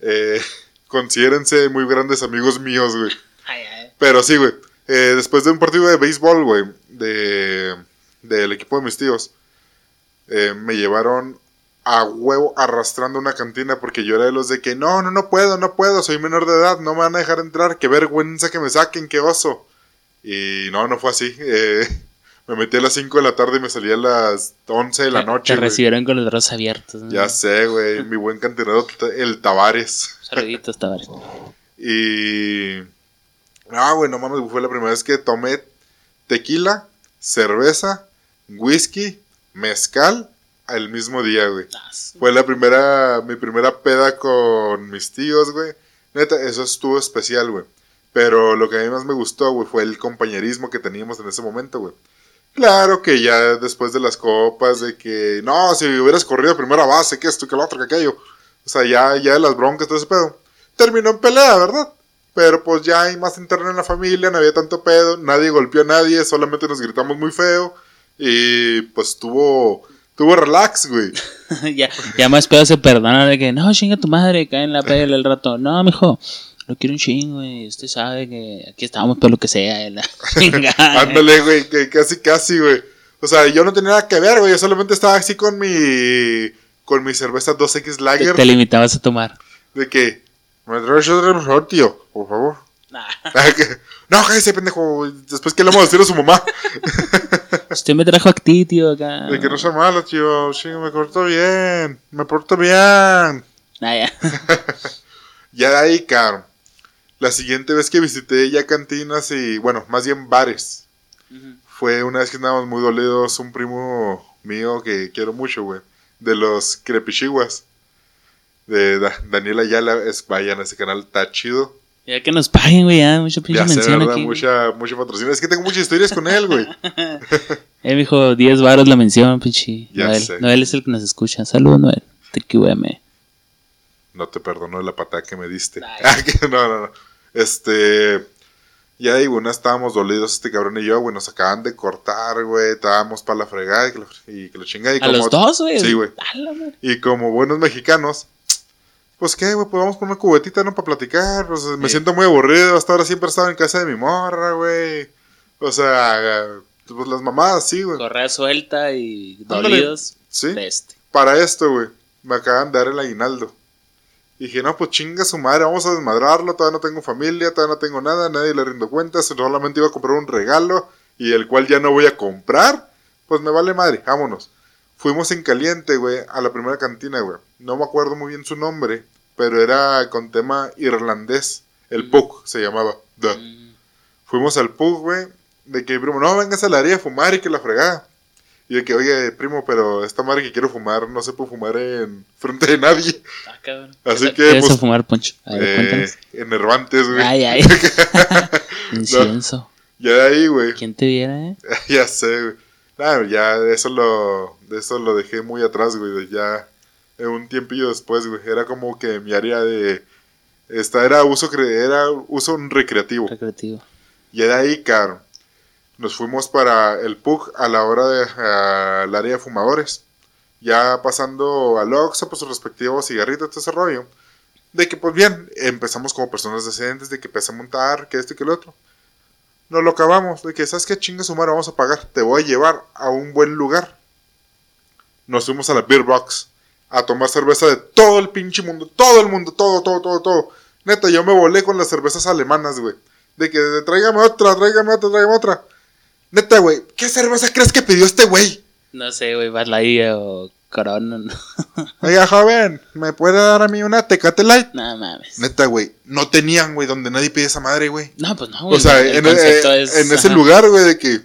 eh, <laughs> considérense muy grandes amigos míos, güey. Ay, ay. Pero sí, güey. eh, después de un partido de béisbol, güey, de, del equipo de mis tíos, eh, me llevaron a huevo arrastrando una cantina porque yo era de los de que no, no, no puedo, no puedo, soy menor de edad, no me van a dejar entrar, qué vergüenza que me saquen, qué oso. Y no, no fue así. <laughs> eh, Me metí a las 5 de la tarde y me salí a las 11 de la noche. Te recibieron con los brazos abiertos. ¿no? Ya sé, güey. Mi buen cantinero, el Tavares. Saluditos, <laughs> Tavares. Y. Ah, güey, no mames, fue la primera vez que tomé tequila, cerveza, whisky, mezcal al mismo día, güey. Ah, Fue la primera, mi primera peda con mis tíos, güey. Neta, eso estuvo especial, güey. Pero lo que a mí más me gustó, güey, fue el compañerismo que teníamos en ese momento, güey. Claro que ya después de las copas, de que, no, si hubieras corrido a primera base, que esto, que lo otro, que aquello. O sea, ya, ya las broncas, todo ese pedo. Terminó en pelea, ¿verdad? Pero pues ya hay más interno en la familia, no había tanto pedo, nadie golpeó a nadie, solamente nos gritamos muy feo. Y pues tuvo, tuvo relax, güey. <laughs> ya, ya más pedo se perdona de que, no, chinga tu madre, cae en la pela el rato. No, mijo, lo quiero un chingo, güey. Usted sabe que aquí estamos por lo que sea. la. <laughs> Ándale, güey, que casi, casi, güey. O sea, yo no tenía nada que ver, güey. Yo solamente estaba así con mi. Con mi cerveza 2X te, Lager. te limitabas a tomar. De que. Me traes favor, tío. Por favor. Nah. <laughs> Ah, que- No, cállese, pendejo. Después, ¿qué le vamos a decir a su mamá? Usted me trajo a ti, tío, acá. De que no sea malo, tío. Sí, me porto bien. Me porto bien. Ah, ya. <laughs> Ya de ahí, cabrón. La siguiente vez que visité ya cantinas y, bueno, más bien bares. Fue una vez que estábamos muy dolidos, un primo mío que quiero mucho, güey. De los crepichiguas. De Da- Daniel Ayala. Es, vayan a ese canal, está chido. Ya que nos paguen, güey, ya, mucha pinche Ya sé, mención ¿verdad? aquí. Mucha, mucha patrocinio. Es que tengo muchas historias con él, güey. <laughs> Eh, mijo, 10 varos la mención, pinche. Ya Noel. sé. Noel es el que nos escucha. Saludos, Noel. Te QM. No te perdono la patada que me diste. <laughs> No, no, no. Este. Ya digo, una estábamos dolidos este cabrón y yo, güey. Nos acaban de cortar, güey. Estábamos para la fregada y que, la, y que. Y ¿A los dos, güey? Sí, güey. Y como buenos mexicanos, pues qué, güey, pues vamos por una cubetita, ¿no? Para platicar. Pues me Sí. siento muy aburrido. Hasta ahora siempre he estado en casa de mi morra, güey. O sea, pues las mamadas, sí, güey. Correa suelta y dolidos. Sí. Para esto, güey, me acaban de dar el aguinaldo. Y dije, no, pues chinga su madre, vamos a desmadrarlo. Todavía no tengo familia, todavía no tengo nada, nadie le rindo cuentas. Solamente iba a comprar un regalo y el cual ya no voy a comprar. Pues me vale madre, vámonos. Fuimos en caliente, güey, a la primera cantina, güey. No me acuerdo muy bien su nombre, pero era con tema irlandés. El Mm. Pug se llamaba. Duh. Mm. Fuimos al pub, güey. De que, primo, no, vengas a la área a fumar y que la fregada. Y de que, oye, primo, pero esta madre que quiero fumar no se puede fumar en frente de nadie. Ah, cabrón. Así ¿Qué- que, vas pues, a fumar, Poncho? A ver, Eh, güey. Ay, ay. <laughs> <laughs> Incienso. Ya de ahí, güey. ¿Quién te viera, eh? <laughs> ya sé, güey. Nah, ya de eso lo, eso lo dejé muy atrás, güey. de Ya eh, un tiempillo después, güey. Era como que mi área de... Esta era uso, era uso recreativo. Recreativo. Y de ahí, caro, nos fuimos para el PUG a la hora de al área de fumadores. Ya pasando al Oxxo, pues sus respectivos cigarritos, todo ese rollo. De que, pues bien, empezamos como personas decentes, de que empecé a montar, que esto y que lo otro. Nos lo acabamos, de que, ¿sabes qué chinga su vamos a pagar? Te voy a llevar a un buen lugar. Nos fuimos a la Beer Box a tomar cerveza de todo el pinche mundo, todo el mundo, todo, todo, todo, todo. Neta, yo me volé con las cervezas alemanas, güey. De que de, tráigame otra, tráigame otra, tráigame otra. Neta, güey, ¿qué cerveza crees que pidió este güey? No sé, güey, Bud Light o Corona. <laughs> Oiga, joven, ¿me puede dar a mí una Tecate Light? no mames. Neta, güey, no tenían, güey, donde nadie pide esa madre, güey. No, pues no, güey. O sea, el en, concepto eh, es- en ese lugar, güey, de que...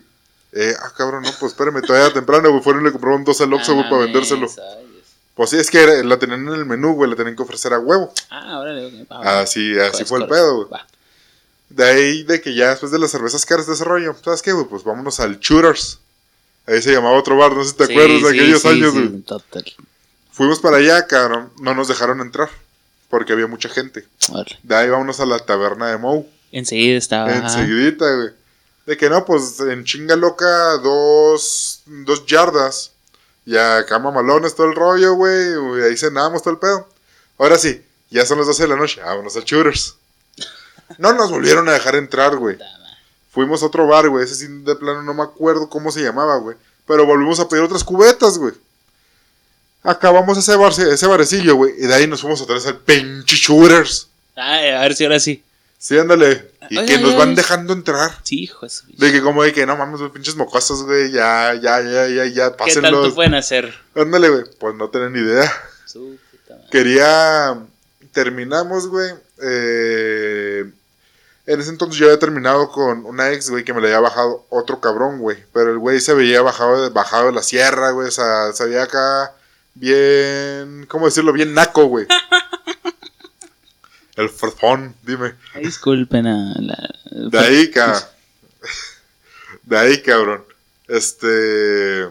Eh, ah, cabrón, no, pues espérame, todavía temprano, güey, fueron y le compraron dos al Oxxo, Ah, güey, para mames, vendérselo. ay. Pues sí, es que era- la tenían en el menú, güey, la tenían que ofrecer a huevo. Ah, ok. va, va. Así, así fue el pedo, güey. De ahí, de que ya después de las cervezas caras de ese rollo, ¿sabes qué, güey? Pues vámonos al Shooters. Ahí se llamaba otro bar, no sé si te Sí, acuerdas de sí, aquellos sí, años, güey. total. Fuimos para allá, cabrón. No nos dejaron entrar. Porque había mucha gente. Órale. De ahí vámonos a la taberna de Moe. Enseguida estaba. Enseguidita, güey. De que no, pues en chinga loca, dos, dos yardas. Ya cama malones, todo el rollo, güey. y Ahí cenamos todo el pedo. Ahora sí, ya son las 12 de la noche. Vámonos al Shooters. No nos volvieron a dejar entrar, güey. Fuimos a otro bar, güey. Ese sí, de plano no me acuerdo cómo se llamaba, güey. Pero volvimos a pedir otras cubetas, güey. Acabamos ese, bar, ese barecillo, güey. Y de ahí nos fuimos vez al pinche Shooters. Ay, a ver si ahora sí. Sí, ándale. Y que nos van dejando entrar. Sí, hijo de que como de que no mames, güey, pinches mocosos, güey, ya, ya, ya, ya, ya, ¿Qué pásenlos. tanto pueden hacer? Ándale, güey. Pues no tienen ni idea. Su puta madre. Quería. Terminamos, güey. eh, en ese entonces yo había terminado con una ex, güey, que me le había bajado otro cabrón, güey. Pero el güey se veía bajado de, bajado de la sierra, güey. O sea, se veía acá bien. ¿Cómo decirlo? Bien naco, güey. <laughs> El forfón, dime. Disculpen a la. De ahí, ca- <laughs> De ahí, cabrón. Este.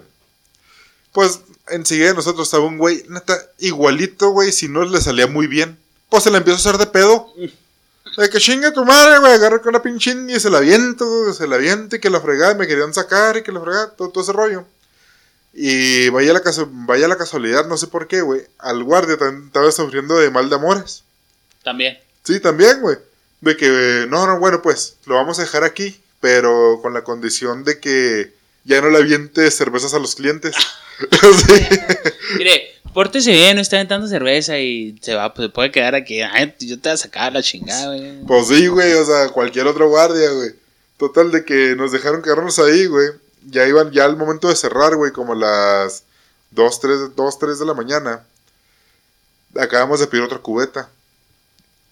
Pues enseguida de nosotros estaba un güey, neta, igualito, güey, si no le salía muy bien. Pues se la empiezo a hacer de pedo. De que chinga tu madre, güey, agarra con la pinche india y se la aviento, güey, se la avienta y que la fregada, me querían sacar y que la fregada, todo, todo ese rollo. Y vaya la, vaya la casualidad, no sé por qué, güey, al guardia también estaba sufriendo de mal de amores. También. Sí, también, güey. De que, no, no, bueno, pues lo vamos a dejar aquí, pero con la condición de que ya no le aviente cervezas a los clientes. <laughs> Sí. Mire, pórtese bien, no está aventando cerveza y se va, pues puede quedar aquí. Ay, yo te voy a sacar la chingada, güey. Pues sí, güey, o sea, cualquier otro guardia, güey. Total de que nos dejaron quedarnos ahí, güey. Ya iban, ya al momento de cerrar, güey, como las 2, 3, 2, 3 de la mañana. Acabamos de pedir otra cubeta.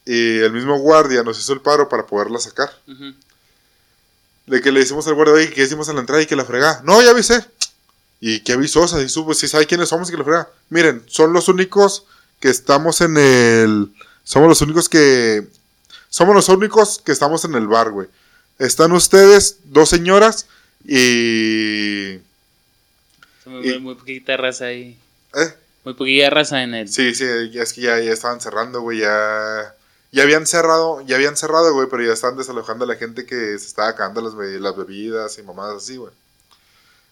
Y el mismo guardia nos hizo el paro para poderla sacar. De que le decimos al guardia, oye, que hicimos a la entrada y que la fregá. No, ya avisé. ¿Y qué sea, si supo, si sabe quiénes somos y que la fregá. Miren, son los únicos que estamos en el. Somos los únicos que. Somos los únicos que estamos en el bar, güey. Están ustedes, dos señoras y. Muy, Y- muy poquita raza ahí. ¿Eh? Muy poquita raza en el. Sí, sí, ya es que ya, ya estaban cerrando, güey, ya... Ya habían cerrado, ya habían cerrado, güey, pero ya estaban desalojando a la gente que se estaba acabando las, las bebidas y mamadas así, güey.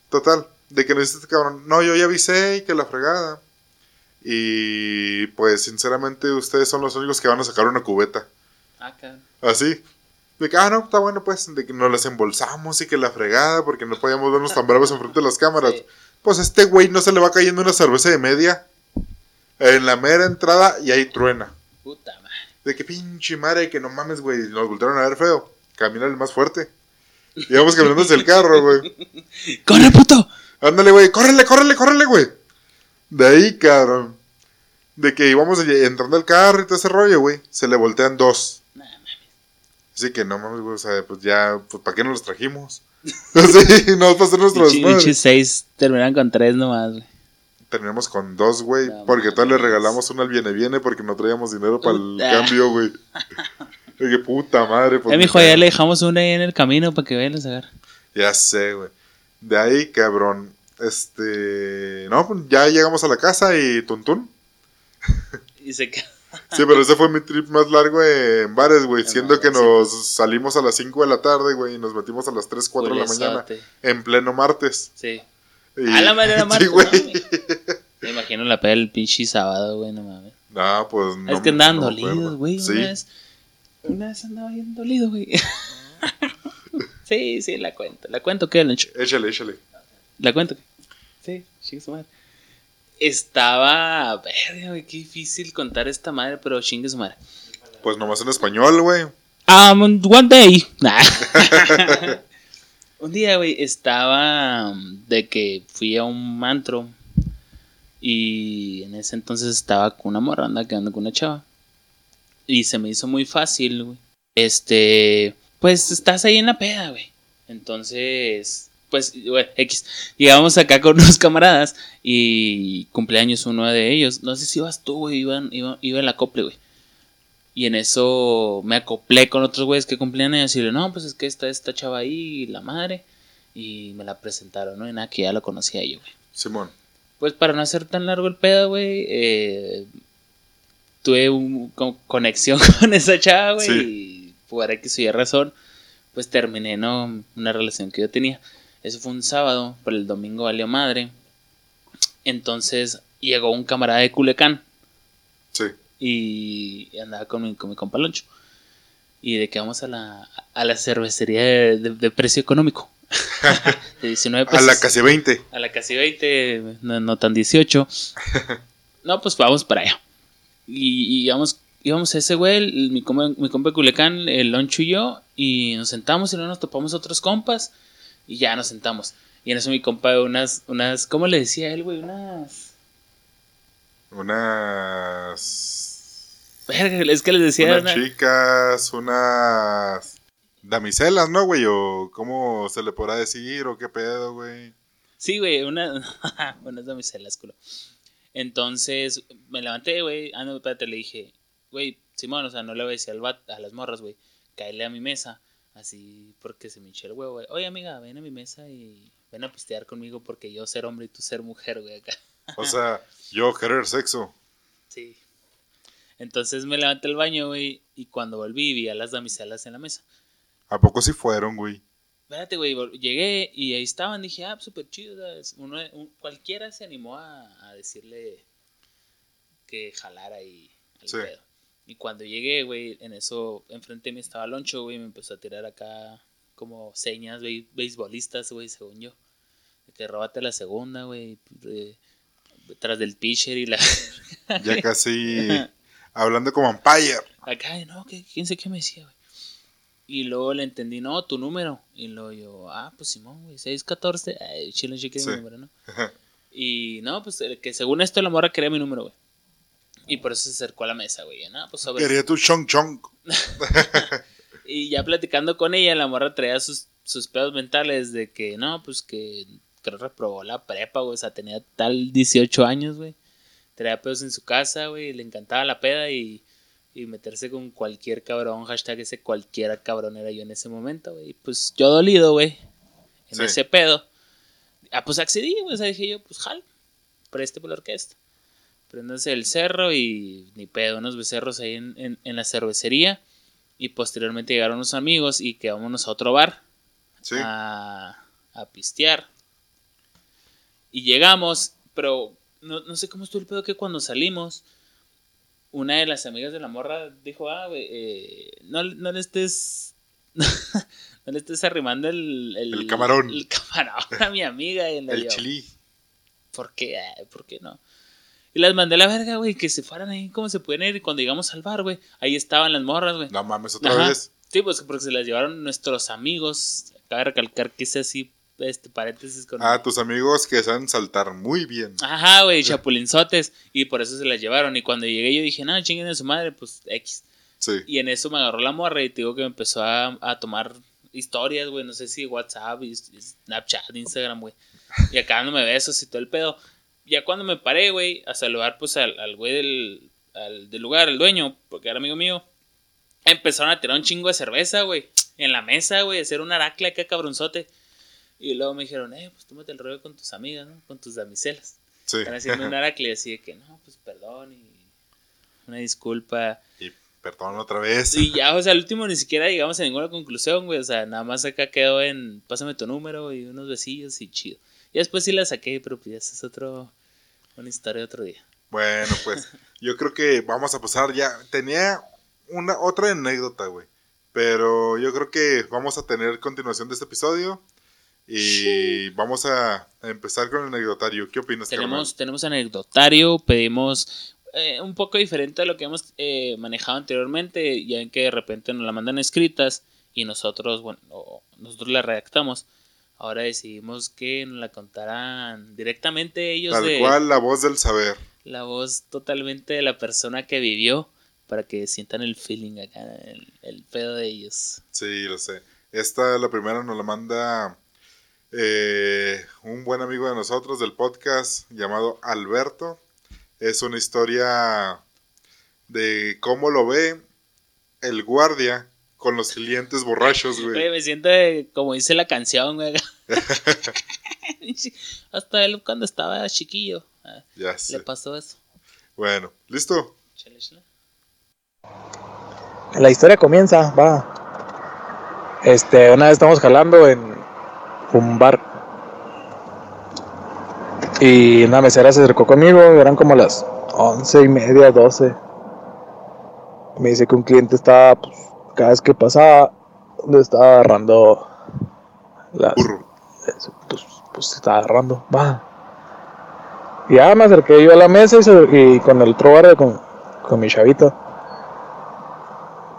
Total, de que nos dice este cabrón, no, yo ya avisé y que la fregada. Y pues, sinceramente, ustedes son los únicos que van a sacar una cubeta. Ah. Así. De que, ah, no, está bueno, pues, de que nos las embolsamos y que la fregada, porque no podíamos vernos tan bravos enfrente de las cámaras. Sí. Pues este güey no se le va cayendo una cerveza de media en la mera entrada y ahí truena. Puta madre. De que pinche madre, que no mames, güey, nos voltearon a ver feo. Camina el más fuerte. Y vamos caminando hacia el carro, güey. <laughs> ¡Corre, puto! Ándale, güey, córrele, córrele, córrele, güey. De ahí, cabrón. De que íbamos entrando al carro y todo ese rollo, güey. Se le voltean dos. Nah, mames. Así que no mames, güey, o sea, pues ya, pues ¿para qué nos los trajimos? <laughs> sí, no va a ser nuestros seis terminan con tres nomás, güey. Terminamos con dos, güey. No porque tal le regalamos una al viene viene porque no traíamos dinero para el Puta. cambio, güey. <laughs> De que puta madre. Pues, Eh, mijo, ya le dejamos una ahí en el camino para que vayan a sacar. Ya sé, güey. De ahí, cabrón. Este. No, pues ya llegamos a la casa y tuntún. Y se queda. Sí, pero ese fue mi trip más largo en bares, güey. En Siendo que nos salimos a las 5 de la tarde, güey, y nos metimos a las 3, 4 de la mañana. En pleno martes. Sí. Y- A la madre era <laughs> martes, Sí, güey. ¿no? Me imagino la peda del pinche sábado, güey, no mames. No, pues no. es que andaban no dolidos, güey. Sí. Una vez, una vez andaba bien dolido, güey. <laughs> sí, sí, la cuento. La cuento, ¿qué, Lencho? Échale, échale. La cuento. Sí, chingue su madre. Estaba. Verga, güey, qué difícil contar esta madre, pero chingue su madre. Pues nomás en español, güey. Um, one day. Nah. <laughs> un día, güey, estaba um, de que fui a un mantro y en ese entonces estaba con una morra, andaba quedando con una chava. Y se me hizo muy fácil, güey. Este, pues estás ahí en la peda, güey. Entonces, pues, güey, X. Llegamos acá con <laughs> unos camaradas y cumpleaños uno de ellos. No sé si ibas tú, güey, iban, iba, iba en la acople, güey. Y en eso me acoplé con otros güeyes que cumplían años y le no, pues es que está esta chava ahí, la madre. Y me la presentaron, ¿no? Y nada, que ya la conocía yo, güey. Simón. Pues para no hacer tan largo el pedo, güey, eh, tuve un, co- conexión <laughs> con esa chava, güey, Sí. y por X o Y razón, pues terminé, ¿no? Una relación que yo tenía. Eso fue un sábado, pero el domingo valió madre. Entonces llegó un camarada de Culecán Sí. y andaba con mi, con mi compa Loncho. Y de que vamos a la, a la cervecería de, de- de precio económico. <laughs> de 19 A pesos. la casi 20. A la casi 20, no, no tan 18. <laughs> No, pues vamos para allá. Y, y vamos, íbamos a ese güey, el- mi, compa, mi compa de Culiacán, el Loncho y yo, y nos sentamos y luego nos topamos otros compas, y ya nos sentamos. Y en eso mi compa, unas, unas, ¿cómo le decía él, güey? Unas... Unas. Verga, es que les decía... unas una- chicas, unas. Damiselas, ¿no, güey? O cómo se le podrá decir, o qué pedo, güey. Sí, güey, una, <laughs> unas damiselas, culo. Entonces, me levanté, güey. Ah, no, espérate, le dije, güey, Simón, o sea, no le voy a decir al bat, a las morras, güey, cáele a mi mesa. Así, porque se me hinchó el huevo, güey. Oye, amiga, ven a mi mesa y ven a pistear conmigo porque yo ser hombre y tú ser mujer, güey, acá. O sea, yo querer sexo. Sí. Entonces me levanté al baño, güey, y cuando volví vi a las damiselas en la mesa. ¿A poco sí fueron, güey? Espérate, güey, llegué y ahí estaban, dije, ah, súper chido. Uno, un- cualquiera se animó a, a decirle que jalara y al Sí. pedo. Y cuando llegué, güey, en eso, enfrente de mí estaba Loncho, güey, me empezó a tirar acá como señas, güey, beisbolistas, güey, según yo. De que róbate la segunda, güey, tras del pitcher y la... <laughs> Ya casi hablando como umpire. Acá, no, que quién sé qué me decía, güey. Y luego le entendí, no, tu número. Y luego yo, ah, pues Simón, güey, 614. Ay, chile, cheque Sí. mi número, ¿no? Y no, pues eh, que según esto la morra quería mi número, güey. Y por eso se acercó a la mesa, güey. No, pues sobre. Quería tu chong chong. <laughs> Y ya platicando con ella, la morra traía sus, sus pedos mentales de que, no, pues que creo reprobó la prepa, güey. O sea, tenía tal 18 años, güey. Traía pedos en su casa, güey. Le encantaba la peda y, y meterse con cualquier cabrón. Hashtag ese cualquiera cabrón era yo en ese momento, güey. Y Pues yo dolido, güey. En Sí. ese pedo. Ah, pues accedí, güey. O sea, dije yo, pues jal. Preste por la orquesta. Prendanse el cerro y ni pedo, unos becerros ahí en, en, en la cervecería. Y posteriormente llegaron unos amigos y quedámonos a otro bar Sí. a, a pistear. Y llegamos, pero no, no sé cómo estuvo el pedo que cuando salimos, una de las amigas de la morra dijo, ah, eh, no, no le estés... <laughs> no le estés arrimando el... El camarón. El camarón a mi amiga. Y El chili. ¿Por qué? Ay, ¿Por qué no? Y las mandé a la verga, güey, que se fueran ahí, ¿cómo se pueden ir? Y cuando llegamos al bar, güey, ahí estaban las morras, güey. No mames, otra Ajá. vez. Sí, pues porque se las llevaron nuestros amigos. Cabe recalcar que hice así, este paréntesis con. Ah, tus amigos que saben saltar muy bien. Ajá, güey, chapulinzotes. Y por eso se las llevaron. Y cuando llegué yo dije, no, chinguen a su madre, pues X. Sí. Y en eso me agarró la morra y te digo que me empezó a, a tomar historias, güey. No sé si WhatsApp, Snapchat, Instagram, güey. Y acá dándome besos y todo el pedo. Ya cuando me paré, güey, a saludar pues al, al güey del, al- del lugar, el dueño, porque era amigo mío. Empezaron a tirar un chingo de cerveza, güey. En la mesa, güey, a hacer un aracle acá cabronzote. Y luego me dijeron, eh, pues tómate el rollo con tus amigas, ¿no? Con tus damiselas. Sí. Están haciendo un aracle así de que, no, pues perdón y una disculpa. Y perdón otra vez. Y ya, o sea, al último ni siquiera llegamos a ninguna conclusión, güey. O sea, nada más acá quedó en pásame tu número y unos besillos y chido. Y después sí la saqué, pero pues ya es otro, una historia de otro día. Bueno, pues <laughs> yo creo que vamos a pasar ya. Tenía una otra anécdota, güey. Pero yo creo que vamos a tener continuación de este episodio. Y vamos a empezar con el anecdotario. ¿Qué opinas, Tenemos, tenemos anecdotario, pedimos eh, un poco diferente a lo que hemos eh, manejado anteriormente, ya en que de repente nos la mandan escritas y nosotros, bueno, o nosotros la redactamos. Ahora decidimos que nos la contaran directamente ellos? Tal de cual la voz del saber. la voz totalmente de la persona que vivió para que sientan el feeling acá, el, el pedo de ellos. Sí, lo sé. Esta, la primera, nos la manda eh, un buen amigo de nosotros del podcast llamado Alberto. Es una historia de cómo lo ve el guardia con los clientes borrachos, Güey, güey. me siento como dice la canción, güey. <laughs> Hasta él cuando estaba chiquillo ah, Ya le sé. pasó eso. Bueno, ¿listo? Chale, chale. La historia comienza, va. Este, una vez estamos jalando en un bar. Y una mesera se acercó conmigo, eran como las once y media, doce. Me dice que un cliente estaba, pues, cada vez que pasaba, le estaba agarrando las, pues, pues se estaba agarrando, va. Y ya me acerqué yo a la mesa y, se- y con el otro con, con mi chavito.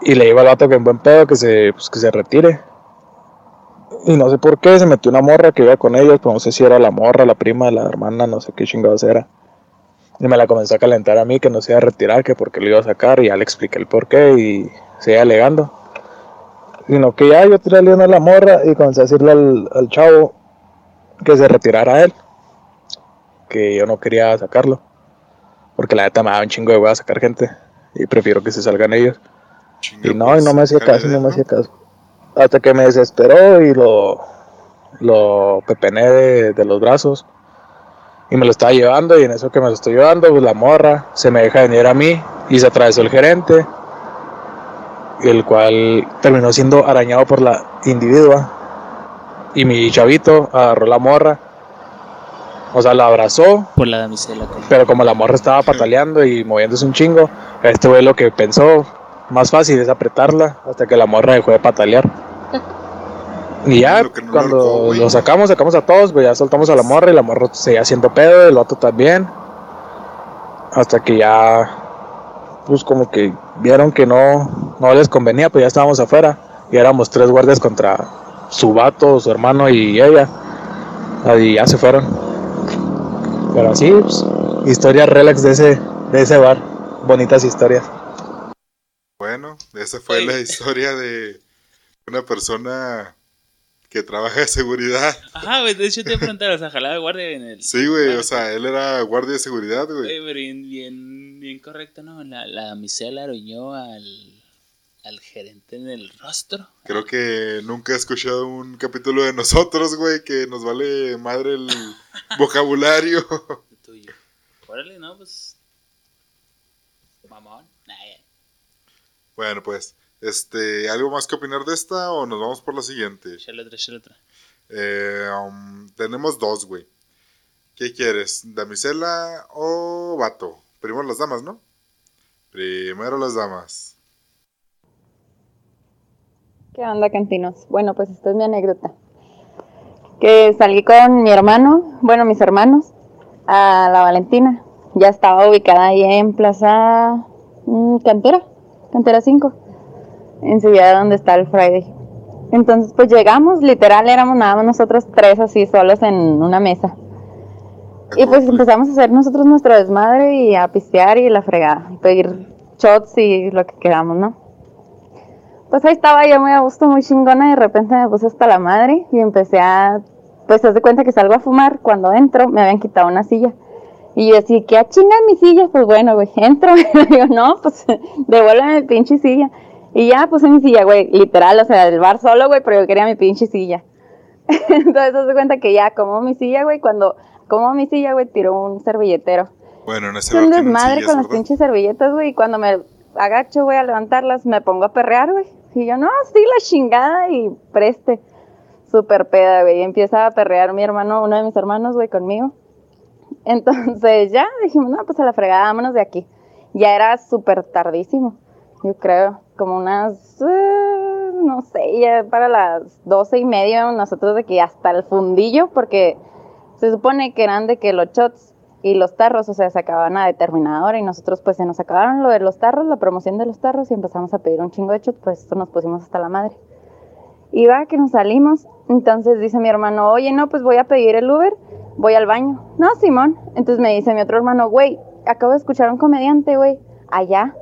Y le digo al vato que en buen pedo que se, pues, que se retire. Y no sé por qué, se metió una morra que iba con ellos, pero no sé si era la morra, la prima, la hermana, no sé qué chingados era. Y me la comenzó a calentar a mí que no se iba a retirar, que porque lo iba a sacar, y ya le expliqué el por qué y seguía alegando. Sino que ya yo tiré a la morra y comencé a decirle al, al chavo que se retirara él. Que yo no quería sacarlo. Porque la neta me daba un chingo de hueá sacar gente. Y prefiero que se salgan ellos. Y no, pues, y no me hacía caso, no me hacía caso. Hasta que me desesperó y lo, lo pepené de, de los brazos. Y me lo estaba llevando y en eso que me lo estoy llevando, pues la morra se me deja venir a mí y se atravesó el gerente. El cual terminó siendo arañado por la individua. Y mi chavito agarró la morra. O sea, la abrazó, Por la damisela. pero como la morra estaba pataleando y moviéndose un chingo, este güey lo que pensó más fácil es apretarla hasta que la morra dejó de patalear. Y ya, Lo no cuando lo sacamos, sacamos a todos, pues ya soltamos a la morra y la morra seguía haciendo pedo, el vato también. Hasta que ya, pues como que vieron que no, no les convenía, pues ya estábamos afuera. Y éramos tres guardias contra su vato, su hermano y ella. Y ya se fueron. Pero así, pues, historias relax de ese, de ese bar. Bonitas historias. Bueno, esa fue la historia de una persona que trabaja de seguridad. Ajá, güey, de hecho te iba a preguntar, o sea, jalaba de guardia en el... Sí, güey, o sea, él era guardia de seguridad, güey. Pero bien, bien, bien correcto, ¿no? La, la damisela arañó al, al gerente en el rostro. Creo que nunca he escuchado un capítulo de nosotros, güey, que nos vale madre el <laughs> vocabulario. Tuyo. Órale, no, pues... Mamón. Nah. Bueno, pues, este, ¿algo más que opinar de esta o nos vamos por la siguiente? Échale otra, échale otra. Eh, um, tenemos dos, güey. ¿Qué quieres? ¿Damisela o vato? Primero las damas, ¿no? Primero las damas. ¿Qué onda, cantinos? Bueno, pues esta es mi anécdota. Que salí con mi hermano, bueno, mis hermanos, a la Valentina. Ya estaba ubicada ahí en Plaza mm, Cantera, Cantera 5, enseguida donde está el Friday. Entonces, pues llegamos, literal, éramos nada más nosotros tres así solos en una mesa. Y pues empezamos a hacer nosotros nuestro desmadre y a pistear y la fregada, y pedir shots y lo que queramos, ¿no? Pues ahí estaba yo muy a gusto, muy chingona, y de repente me puse hasta la madre y empecé a, pues haz de cuenta que salgo a fumar, cuando entro me habían quitado una silla. Y yo así, ¿qué a chingar mi silla? Pues bueno, güey, entro, <laughs> y digo, no, pues <laughs> devuélveme mi pinche silla. Y ya puse mi silla, güey, literal, o sea, el bar solo, güey, pero yo quería mi pinche silla. <laughs> Entonces, de cuenta que ya como mi silla, güey, cuando como mi silla, güey, tiró un servilletero. Bueno, en ese Es un desmadre con las ¿verdad? pinches servilletas, güey, y cuando me agacho, güey, a levantarlas, me pongo a perrear, güey. Y yo, no, sí, la chingada, y preste. Súper peda, güey. Y empieza a perrear mi hermano, uno de mis hermanos, güey, conmigo. Entonces ya dijimos, no, pues a la fregada, vámonos de aquí. Ya era súper tardísimo, yo creo, como unas, eh, no sé, ya para las doce y media, nosotros de que hasta el fundillo, porque se supone que eran de que los shots y los tarros, o sea, se acababan a determinada hora y nosotros pues se nos acabaron lo de los tarros, la promoción de los tarros y empezamos a pedir un chingo de shots, pues esto nos pusimos hasta la madre. Y va que nos salimos, entonces dice mi hermano, oye, no, pues voy a pedir el Uber, voy al baño. No, Simón. Entonces me dice mi otro hermano, güey, acabo de escuchar a un comediante, güey, allá.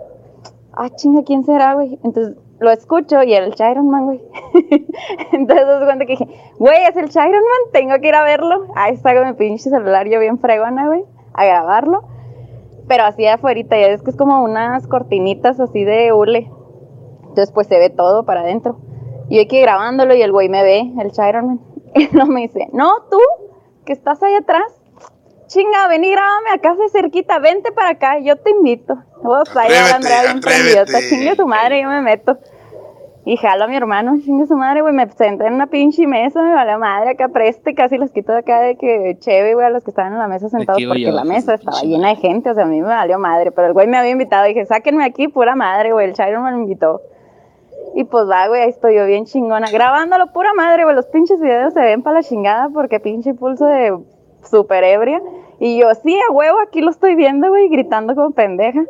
Ah, chinga, ¿quién será, güey? Entonces lo escucho y era el Chiron Man, güey. <laughs> Entonces que dije, güey, es el Chiron Man, tengo que ir a verlo. Ahí está con mi pinche celular yo bien fregona, güey, a grabarlo. Pero así de afuera, ya es que es como unas cortinitas así de hule. Entonces pues se ve todo para adentro. Y yo aquí grabándolo y el güey me ve, el Chiron Man. <laughs> Y no me dice, no, tú, que estás ahí atrás. Chinga, ven y grábame acá de cerquita, vente para acá, yo te invito. Sea, ahí Andrea bien chingue su madre, yo me meto. Y jalo a mi hermano, chingue su madre, güey, me senté en una pinche mesa, me vale madre acá preste, casi los quito de acá de que chévere, güey, a los que estaban en la mesa sentados, porque yo, la mesa estaba pinche llena de gente, o sea, a mí me valió madre, pero el güey me había invitado, dije, sáquenme aquí, pura madre, güey, el Chiron me invitó. Y pues va, güey, ahí estoy yo bien chingona, grabándolo pura madre, güey, los pinches videos se ven para la chingada porque pinche pulso de súper ebria. Y yo, sí, a huevo, aquí lo estoy viendo, güey, gritando como pendeja.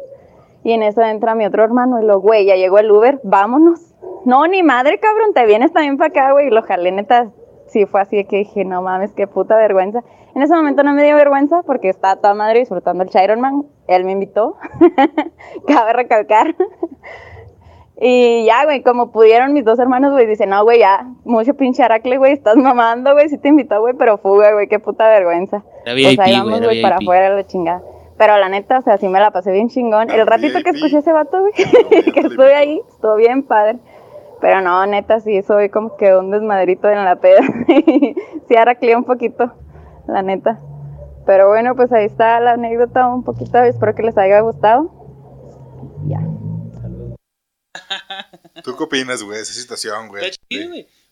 Y en eso entra mi otro hermano y lo, güey, ya llegó el Uber, vámonos. No, ni madre, cabrón, te vienes también para acá, güey. Y lo jalé, neta, sí fue así que dije, no mames, qué puta vergüenza. En ese momento no me dio vergüenza porque estaba toda madre disfrutando el Chironman. Él me invitó, <laughs> cabe recalcar. Y ya, güey, como pudieron mis dos hermanos, güey, dicen, no, güey, ya, mucho pinche aracle, güey, estás mamando, güey, sí te invitó, güey, pero fuga, güey, qué puta vergüenza. Era Pues VIP, ahí güey, vamos, güey, para VIP. afuera la chingada. Pero la neta, o sea, sí me la pasé bien chingón. El ratito que VIP. escuché ese vato, güey, <laughs> que estuve ahí, estuvo bien padre. Pero no, neta, sí, soy como que un desmadrito en la peda. <laughs> sí, araclé un poquito, la neta. Pero bueno, pues ahí está la anécdota un poquito. Espero que les haya gustado. Ya. ¿Tú qué opinas, güey, de esa situación, güey?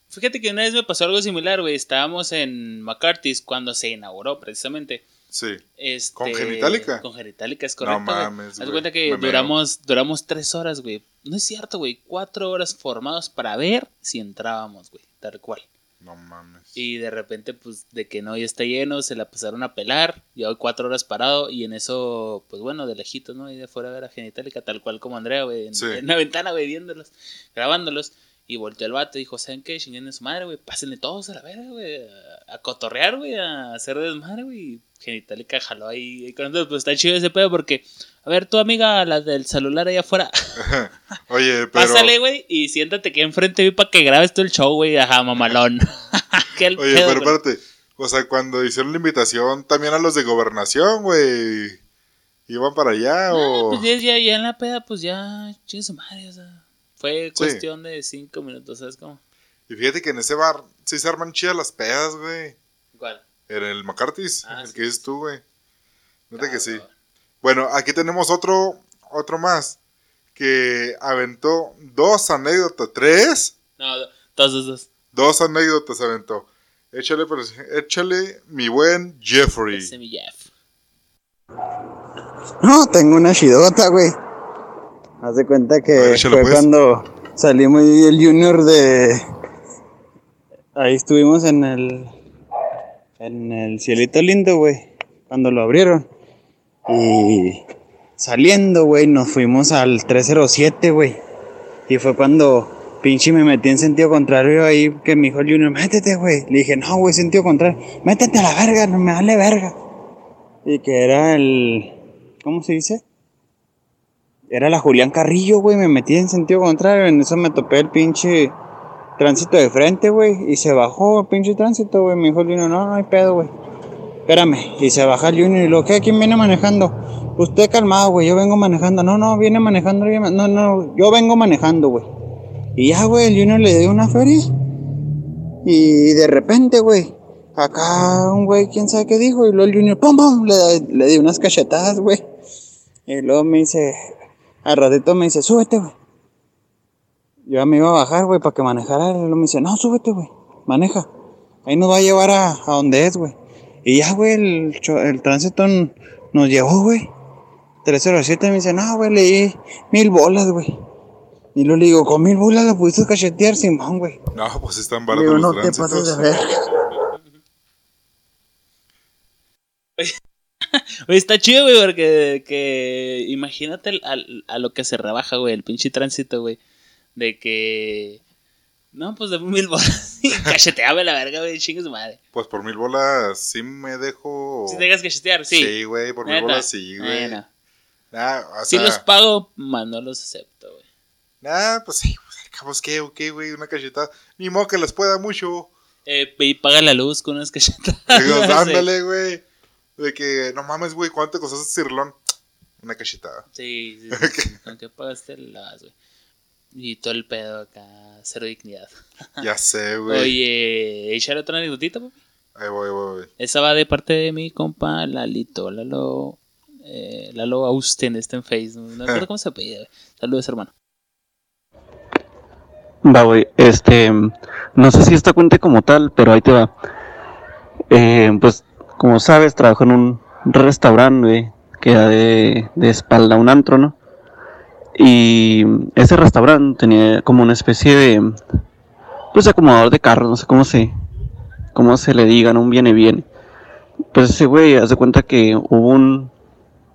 Fíjate que una vez me pasó algo similar, güey. Estábamos en McCarthy's cuando se inauguró, precisamente. Sí. Este, ¿Con Genitalica? Con Genitalica, es correcto. No mames, Haz cuenta que Me duramos, duramos tres horas, güey. No es cierto, güey. Cuatro horas formados para ver si entrábamos, güey. Tal cual. No mames. Y de repente, pues, de que no, ya está lleno, se la pasaron a pelar. Llevo cuatro horas parado y en eso, pues bueno, de lejitos, ¿no? Y de afuera ver a Genitalica, tal cual como Andrea, güey. En, Sí. en una ventana, güey, viéndolos, grabándolos. Y volteó el vato y dijo, ¿saben qué? Chinguen su madre, güey. Pásenle todos a la verga, güey. A, a cotorrear, güey. A hacer desmadre, güey. Genitalica jaló ahí. Y con eso, pues está chido ese pedo porque... A ver, tu amiga, la del celular allá afuera. <laughs> Oye, pero... Pásale, güey. Y siéntate aquí enfrente, güey, para que grabes todo el show, güey. Ajá, mamalón. <laughs> Oye, pedo, pero espérate. O sea, cuando hicieron la invitación también a los de gobernación, güey. ¿Iban para allá Ah, o...? pues ya, ya, en la peda, pues ya, chingue su madre, o sea. Fue cuestión de cinco minutos, ¿sabes cómo? Y fíjate que en ese bar sí se arman chidas las pedas, güey. ¿Cuál? En el McCarthy's, Ah, el sí, que dices tú, güey. Neta que sí. Bueno, aquí tenemos otro, otro más. Que aventó dos anécdotas. ¿Tres? No, do- dos, dos, dos. Dos anécdotas aventó. Échale, pues, échale mi buen Jeffrey. Ese mi Jeff. No, tengo una chidota, güey. Haz de cuenta que ver, échale, fue pues. cuando salimos el junior de... Ahí estuvimos en el... En el cielito lindo, güey. Cuando lo abrieron. Y saliendo, güey, nos fuimos al 307, güey. Y fue cuando pinche me metí en sentido contrario ahí que me dijo el junior, métete, güey. Le dije, no, güey, sentido contrario. Métete a la verga, no me vale verga. Y que era el... ¿Cómo se dice? Era la Julián Carrillo, güey. Me metí en sentido contrario. En eso me topé el pinche tránsito de frente, güey. Y se bajó el pinche tránsito, güey. Me dijo el Junior, no, no hay pedo, güey. Espérame. Y se baja el Junior y lo que, ¿quién viene manejando? Usted calmado, güey. Yo vengo manejando. No, no, viene manejando. No, no, yo vengo manejando, güey. Y ya, güey, el Junior le dio una feria. Y de repente, güey, acá un güey, quién sabe qué dijo. Y luego el Junior, pum, pum, le, le dio unas cachetadas, güey. Y luego me dice, al ratito me dice, súbete, güey. Yo ya me iba a bajar, güey, para que manejara. Y luego me dice, no, súbete, güey, maneja. Ahí nos va a llevar a, a donde es, güey. Y ya, güey, el, tránsito nos llevó, güey. 307 me dice, no, güey, le di mil bolas, güey. Y luego le digo, con mil bolas la pudiste cachetear, Simón, güey. No, pues están baratos digo, los no te pases tránsitos. de ver. Oye, está chido, güey, porque que imagínate al- al- a lo que se rebaja, güey, el pinche tránsito, güey. De que. No, pues de mil bolas. <laughs> Y cacheteame la verga, güey, chingue su madre. Pues por mil bolas sí me dejo... Si te dejas cachetear, sí. Sí, güey, por mil bolas sí, güey. Bueno, Nah, o sea, los pago, más no los acepto, güey. nah, pues sí, pues, qué, o qué, güey, una cachetada. Ni modo que les pueda mucho. Eh, y paga la luz con unas cachetadas. Digo, <laughs> no ándale, güey. De que, no mames, güey, ¿cuánto te costó ese cirlón? Una cachetada. Sí, sí, sí. <laughs> ¿Con qué pagaste las, güey? Y todo el pedo acá, cero dignidad. Ya sé, güey. Oye, echar otra anécdotita, papi. Ahí voy, voy, voy. Esa va de parte de mi compa Lalito, Lalo, eh, Lalo Austen, está en Facebook. No recuerdo cómo se apellida. güey. Saludos, hermano. Va, güey, este, no sé si esta cuente como tal, pero ahí te va. Eh, pues, como sabes, trabajo en un restaurante, güey, que da de, de espalda a un antro, ¿no? Y ese restaurante tenía como una especie de, pues, acomodador de carros, no sé cómo se, cómo se le diga, ¿no? Un viene viene. Pues ese güey, hace cuenta que hubo un,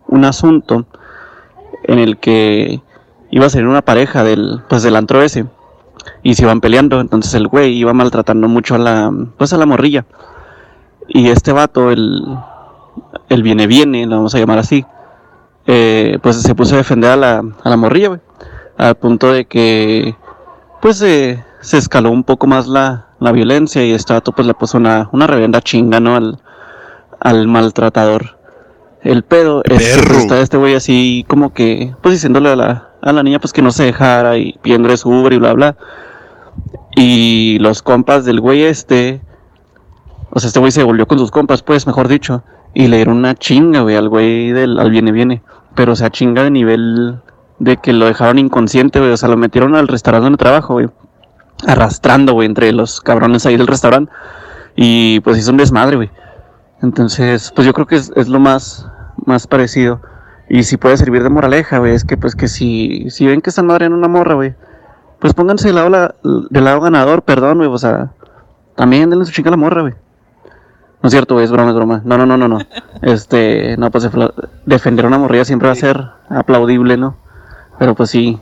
un asunto en el que iba a salir una pareja del, pues del antro ese y se iban peleando, entonces el güey iba maltratando mucho a la, pues a la morrilla. Y este vato, el, el viene viene, lo vamos a llamar así, eh, pues se puso a defender a la, a la morrilla, güey. Al punto de que, pues eh, se escaló un poco más la, la violencia y este vato pues le puso una, una reverenda chinga, ¿no? Al, al maltratador. El pedo es que pues, está este güey así como que, pues diciéndole a la, a la niña pues que no se dejara y pidiéndole su Uber y bla bla. Y los compas del güey este, o sea, este güey se volvió con sus compas, pues, mejor dicho, y le dieron una chinga, güey, al güey del, al viene viene. Pero, o sea, chinga de nivel de que lo dejaron inconsciente, o sea, lo metieron al restaurante donde trabajo, güey, arrastrando, güey, entre los cabrones ahí del restaurante. Y pues hizo un desmadre, güey. Entonces, pues yo creo que es, es lo más, más parecido. Y si puede servir de moraleja, güey, es que pues que si, si ven que están madreando una morra, güey, pues pónganse del lado, la- del lado ganador, perdón, güey, o sea, también denle su chinga a la morra, güey. No es cierto, güey, es broma, es broma. No, no, no, no, no. Este, no, pues defender a una morrilla siempre va a ser aplaudible, ¿no? Pero pues sí,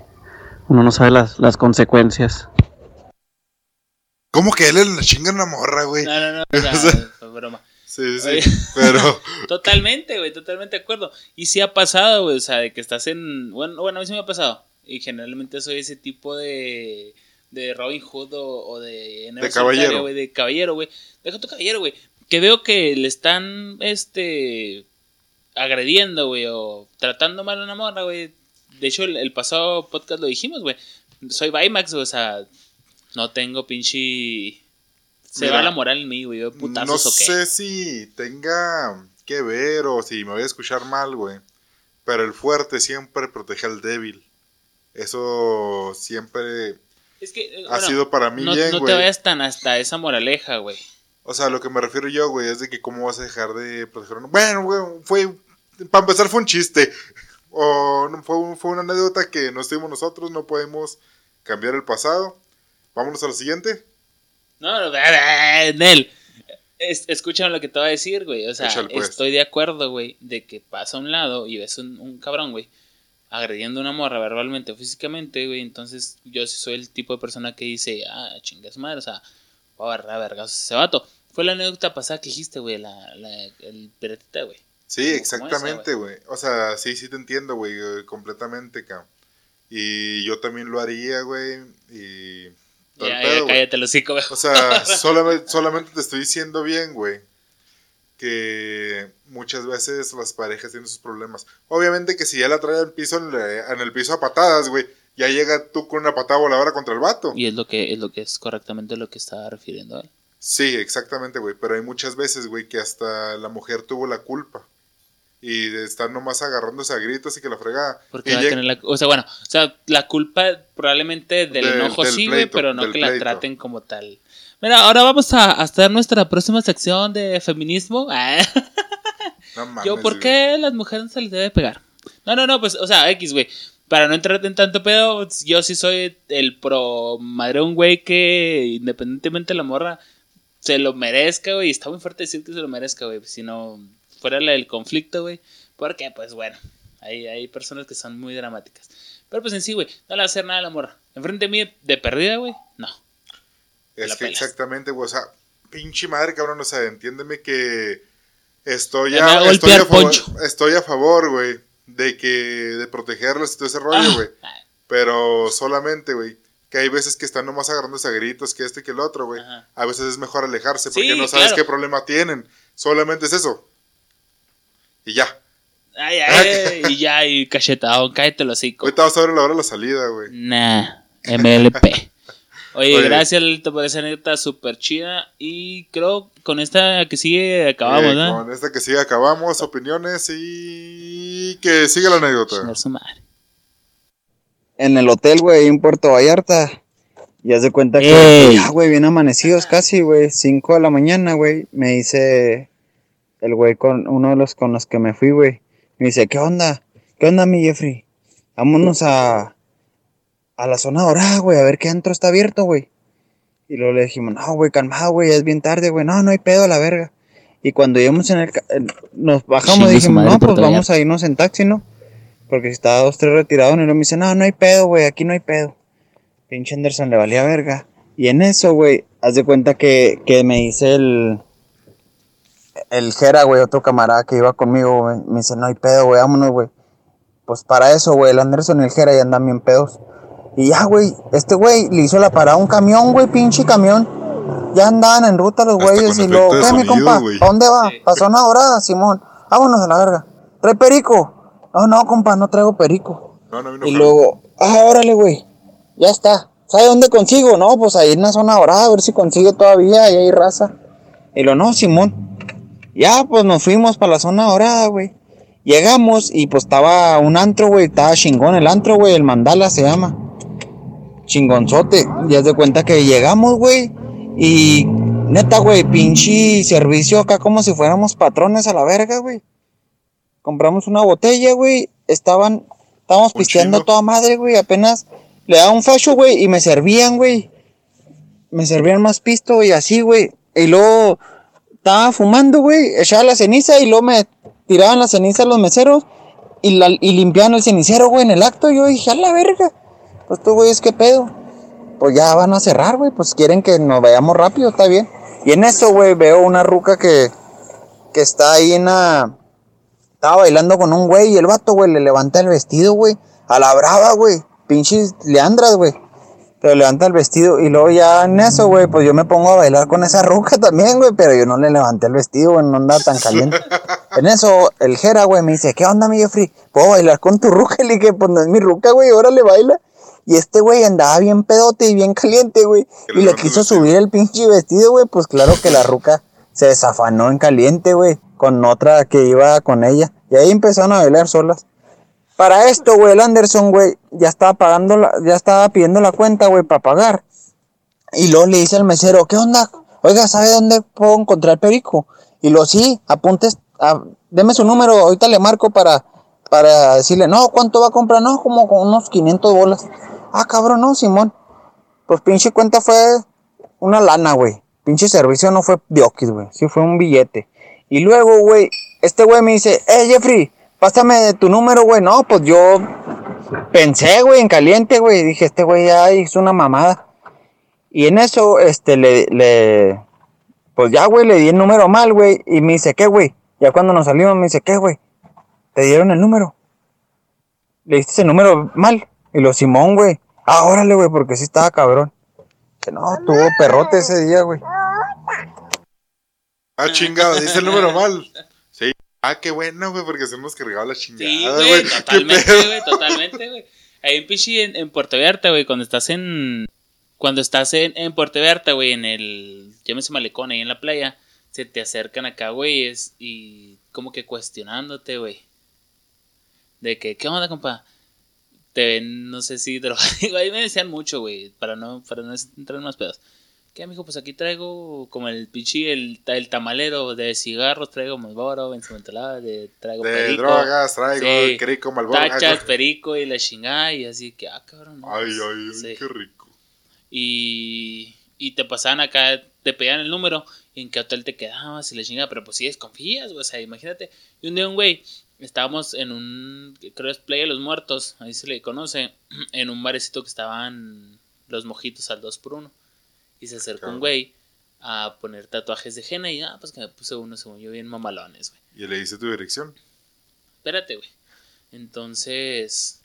uno no sabe las, las consecuencias. ¿Cómo que él le chinga una morra, güey? No, no, no, <laughs> o sea, O sea, fue broma. Sí, sí, Oye. pero... <laughs> Totalmente, güey, totalmente de acuerdo. Y sí ha pasado, güey, o sea, de que estás en... Bueno, bueno, a mí sí me ha pasado. Y generalmente soy ese tipo de... De Robin Hood o, o de... De caballero. de caballero, güey. Deja tu caballero, güey. Que veo que le están, este... Agrediendo, güey, o tratando mal a una morra, güey. De hecho, el, el pasado podcast lo dijimos, güey. Soy Vimax, o sea... No tengo pinche... Se Mira, va la moral en mí, güey. No o qué. sé si tenga que ver o si me voy a escuchar mal, güey. Pero el fuerte siempre protege al débil. Eso siempre Es que, eh, ha bueno, sido para mí no, bien, no te vayas tan hasta esa moraleja, güey. O sea, lo que me refiero yo, güey, es de que cómo vas a dejar de proteger a un... Bueno, güey, fue... Para empezar fue un chiste. O no, fue, fue una anécdota que no estuvimos nosotros, no podemos cambiar el pasado. Vámonos a lo siguiente. No, no, Nel. Es, escúchame lo que te voy a decir, güey. O sea, Échale, pues. estoy de acuerdo, güey, de que pasa a un lado y ves un, un cabrón, güey, agrediendo a una morra verbalmente o físicamente, güey. Entonces, yo sí soy el tipo de persona que dice, ah, chingas madre, o sea, voy a agarrar a vergazos a ese vato. Fue la anécdota pasada que dijiste, güey, la, la, el piratita, güey. Sí, exactamente, güey. O sea, sí, sí te entiendo, güey, eh, completamente, cabrón. Y yo también lo haría, güey. Y... Ya, cállate el hocico, güey. O sea, <laughs> solamente, solamente te estoy diciendo bien, güey. Que muchas veces las parejas tienen sus problemas. Obviamente que si ya la trae al piso, en, la- en el piso a patadas, güey. Ya llega tú con una patada voladora contra el vato. Y es lo que es lo que es correctamente lo que estaba refiriendo él. Sí, exactamente, güey. Pero hay muchas veces, güey, que hasta la mujer tuvo la culpa. Y estar nomás agarrándose a gritos y que la fregada. Porque Y va a llega- tener la, o sea, bueno, o sea, la culpa probablemente del enojo del sí, güey, pero no que la traten como tal. Mira, ahora vamos a, hacer nuestra próxima sección de feminismo. <laughs> No mames, Yo, ¿por güey. qué a las mujeres se les debe pegar? No, no, no, pues, o sea, X, güey. Para no entrar en tanto pedo, yo sí soy el pro madre un güey que independientemente de la morra se lo merezca, güey. Está muy fuerte decir que se lo merezca, güey. Si no fuera del conflicto, güey. Porque, pues bueno, hay, hay personas que son muy dramáticas. Pero pues en sí, güey, no le va a hacer nada a la morra. Enfrente de mí, de perdida, güey, no. Es que pelas. exactamente, güey. O sea, pinche madre, cabrón. O sea, entiéndeme que estoy a, a estoy a favor, estoy a favor, güey, de que de protegerlas y todo ese rollo, Ah, güey. Pero solamente, güey, que hay veces que están nomás agarrándose a gritos, que este que el otro, güey. A veces es mejor alejarse porque Sí, no sabes claro. qué problema tienen. Solamente es eso. Y ya. Ay, ay, y ya, y cachetado, cállate los hocico. Ahorita vas a ver la hora de la salida, güey. Nah, MLP. <laughs> Oye, Oye. gracias Lalito por esa anécdota súper chida. Y creo con esta que sigue acabamos, Eh, ¿no? Con esta que sigue acabamos, opiniones y que siga la anécdota. Su madre. En el hotel, güey, en Puerto Vallarta. Y haz de cuenta que, ya, güey, bien amanecidos casi, güey. 5 de la mañana, güey. Me dice el güey con uno de los con los que me fui, güey. Me dice, ¿qué onda? ¿Qué onda, mi Jeffrey? Vámonos a, a la zona dorada, güey, a ver qué antro está abierto, güey. Y luego le dijimos, no, güey, calmado, güey, es bien tarde, güey. No, no hay pedo a la verga. Y cuando íbamos en el... nos bajamos y dijimos, no, pues vamos a irnos en taxi, ¿no? Porque estaba dos, tres retirados y luego me dice, no, no hay pedo, güey, aquí no hay pedo. Pinche Anderson le valía verga. Y en eso, güey, haz de cuenta que, que me dice el. El Jera, güey, otro camarada que iba conmigo, güey. Me dice, no hay pedo, güey, vámonos, güey. Pues para eso, güey, el Anderson y el Jera ya andan bien pedos. Y ya, güey, este güey le hizo la parada a un camión, güey, pinche camión. Ya andaban en ruta los güeyes y de ¿qué, mi compa? ¿A dónde va? Pasó una hora, Simón. Vámonos a la verga. ¿Trae perico? No, no, compa, no traigo perico. No, no, no, Y luego, ah, órale, güey. Ya está. ¿Sabe dónde consigo? No, pues ahí en la zona dorada, a ver si consigue todavía, ahí hay raza. Y lo no, Simón. Ya, pues nos fuimos para la zona dorada, güey. Llegamos y pues estaba un antro, güey. Estaba chingón el antro, güey. El mandala se llama. Chingonzote. Ya de cuenta que llegamos, güey. Y neta, güey, pinche servicio acá como si fuéramos patrones a la verga, güey. Compramos una botella, güey. Estaban, estábamos Un pisteando a chingo. toda madre, güey. Apenas le daba un facho, güey, y me servían, güey. Me servían más pisto y así, güey. Y luego estaba fumando, güey. Echaba la ceniza y luego me tiraban la ceniza los meseros y, la, y limpiaban el cenicero, güey, en el acto. Yo dije, a la verga. Pues tú, güey, es que pedo. Pues ya van a cerrar, güey. Pues quieren que nos vayamos rápido, está bien. Y en eso, güey, veo una ruca que, que está ahí en la. Estaba bailando con un güey y el vato, güey, le levanta el vestido, güey. A la brava, güey. Pinches leandras, güey. Pero levanta el vestido y luego ya en eso, güey, pues yo me pongo a bailar con esa ruca también, güey. Pero yo no le levanté el vestido, güey, no andaba tan caliente. <laughs> En eso, el Jera, güey, me dice, ¿qué onda, mi Jeffrey? ¿Puedo bailar con tu ruca? <laughs> Le dije, pues no es mi ruca, güey, órale, baila. Y este güey andaba bien pedote y bien caliente, güey. Le Y le quiso subir el pinche vestido, güey. Pues claro que la ruca se desafanó en caliente, güey. Con otra que iba con ella. Y ahí empezaron a bailar solas. Para esto, güey, el Anderson, güey, ya estaba pagando, la, ya estaba pidiendo la cuenta, güey, para pagar. Y luego le dice al mesero, ¿qué onda? Oiga, ¿sabe dónde puedo encontrar perico? Y lo sí, apuntes, a- deme su número, ahorita le marco para, para decirle, no, ¿cuánto va a comprar? No, como con unos 500 bolas. Ah, cabrón, no, Simón. Pues pinche cuenta fue una lana, güey. Pinche servicio no fue diokis, güey. Sí fue un billete. Y luego, güey, este güey me dice, eh, Jeffrey, pásame tu número, güey. No, pues yo pensé, güey, en caliente, güey. Dije, este güey ya hizo una mamada. Y en eso, este, le, le, pues ya, güey, le di el número mal, güey. Y me dice, ¿qué, güey? Ya cuando nos salimos, me dice, ¿qué, güey? Te dieron el número. Le diste ese número mal. Y lo Simón, güey. Ah, órale, güey, porque sí estaba cabrón. Que no, tuvo perrote ese día, güey. Ah, chingado, dice el número mal. <laughs> Sí. Ah, qué bueno, güey, porque se hemos cargado la chingada, Sí, güey. güey, ¿Qué totalmente, güey, totalmente, güey. Ahí en Pichi, en, en Puerto Vallarta, güey, cuando estás en. Cuando estás en, en Puerto Vallarta, güey, en el. Llámese malecón, ahí en la playa, se te acercan acá, güeyes, y como que cuestionándote, güey. De que, ¿qué onda, compa? Te ven, no sé si drogado. <laughs> Ahí me decían mucho, güey, para no, para no entrar en más pedos. ¿Qué, amigo? Pues aquí traigo como el pichi, el, el tamalero de cigarros, traigo Malboro, Benzomentalada, de traigo De perico. drogas, traigo, Sí. crico, malboro. Tachas, co- perico y la chingada y así que, ah, cabrón. no, Ay, pues, ay, ay, sí. qué rico. Y, y te pasaban acá, te pedían el número y en qué hotel te quedabas y la chingada, pero pues sí desconfías, güey, o sea, imagínate. Y un día un güey, estábamos en un, creo es Playa de los Muertos, ahí se le conoce, <clears throat> en un barecito que estaban los mojitos al 2 por 1 Y se acercó un Cabrón. güey a poner tatuajes de henna y, ah, pues que me puse uno, según yo, bien mamalones, güey. Y le hice tu dirección. Espérate, güey. Entonces,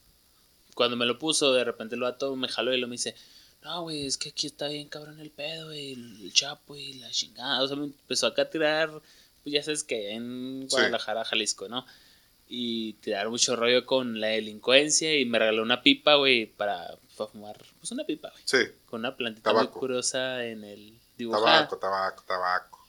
cuando me lo puso, de repente el vato me jaló y lo me dice, no, güey, es que aquí está bien cabrón el pedo, güey, el chapo y la chingada. O sea, me empezó acá a tirar, pues ya sabes que en Sí. Guadalajara, Jalisco, ¿no? Y tirar mucho rollo con la delincuencia y me regaló una pipa, güey, para, para fumar, pues una pipa, güey. Sí, Con una plantita muy Tabaco. curiosa en el dibujada. tabaco, tabaco, tabaco.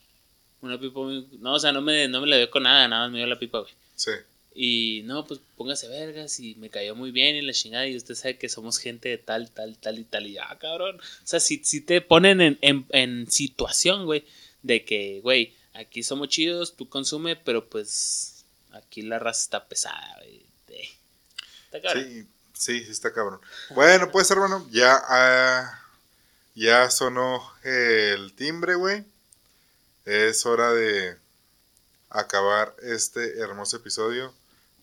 Una pipa muy... No, o sea, no me, no me la dio con nada, nada más me dio la pipa, güey. Sí. Y no, pues póngase vergas y me cayó muy bien y la chingada y usted sabe que somos gente de tal, tal, tal y tal y ya, cabrón. O sea, si, si te ponen en, en, en situación, güey, de que, güey, aquí somos chidos, tú consume, pero pues aquí la raza está pesada, güey. Está cabrón. Sí, sí, sí está cabrón. Bueno, pues hermano, ya, ah, ya sonó el timbre, güey. Es hora de acabar este hermoso episodio.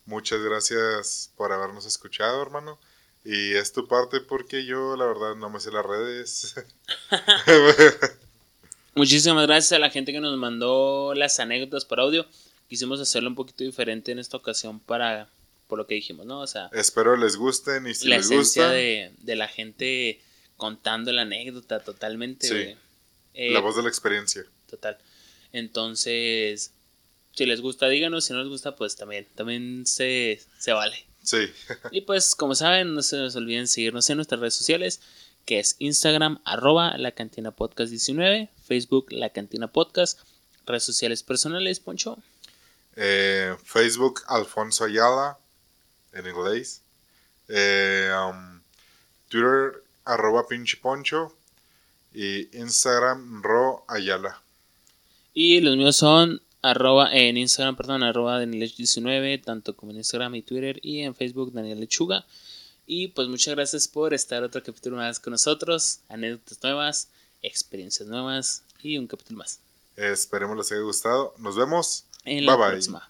Muchas gracias por habernos escuchado, hermano. Y es tu parte porque yo, la verdad, no me sé las redes. <laughs> <laughs> Muchísimas gracias a la gente que nos mandó las anécdotas por audio. Quisimos hacerlo un poquito diferente en esta ocasión para, por lo que dijimos, ¿no? O sea, Espero les gusten y si la les esencia gusta, de, de la gente contando la anécdota totalmente, Sí. Eh, la voz de la experiencia. Total. Entonces, si les gusta, díganos. Si no les gusta, pues también, también se, se vale. Sí. <laughs> Y pues, como saben, no se nos olviden seguirnos en nuestras redes sociales, que es Instagram, arroba la cantina podcast 19, Facebook, la cantina podcast, redes sociales personales, Poncho. Eh, Facebook, Alfonso Ayala, en inglés. Eh, um, Twitter, arroba pinche poncho. Y Instagram, ro Ayala. Y los míos son arroba en Instagram, perdón, arroba Danielech19, tanto como en Instagram y Twitter, y en Facebook Daniel Lechuga. Y pues muchas gracias por estar otro capítulo más con nosotros, anécdotas nuevas, experiencias nuevas y un capítulo más. Esperemos les haya gustado. Nos vemos. En la Bye bye. próxima.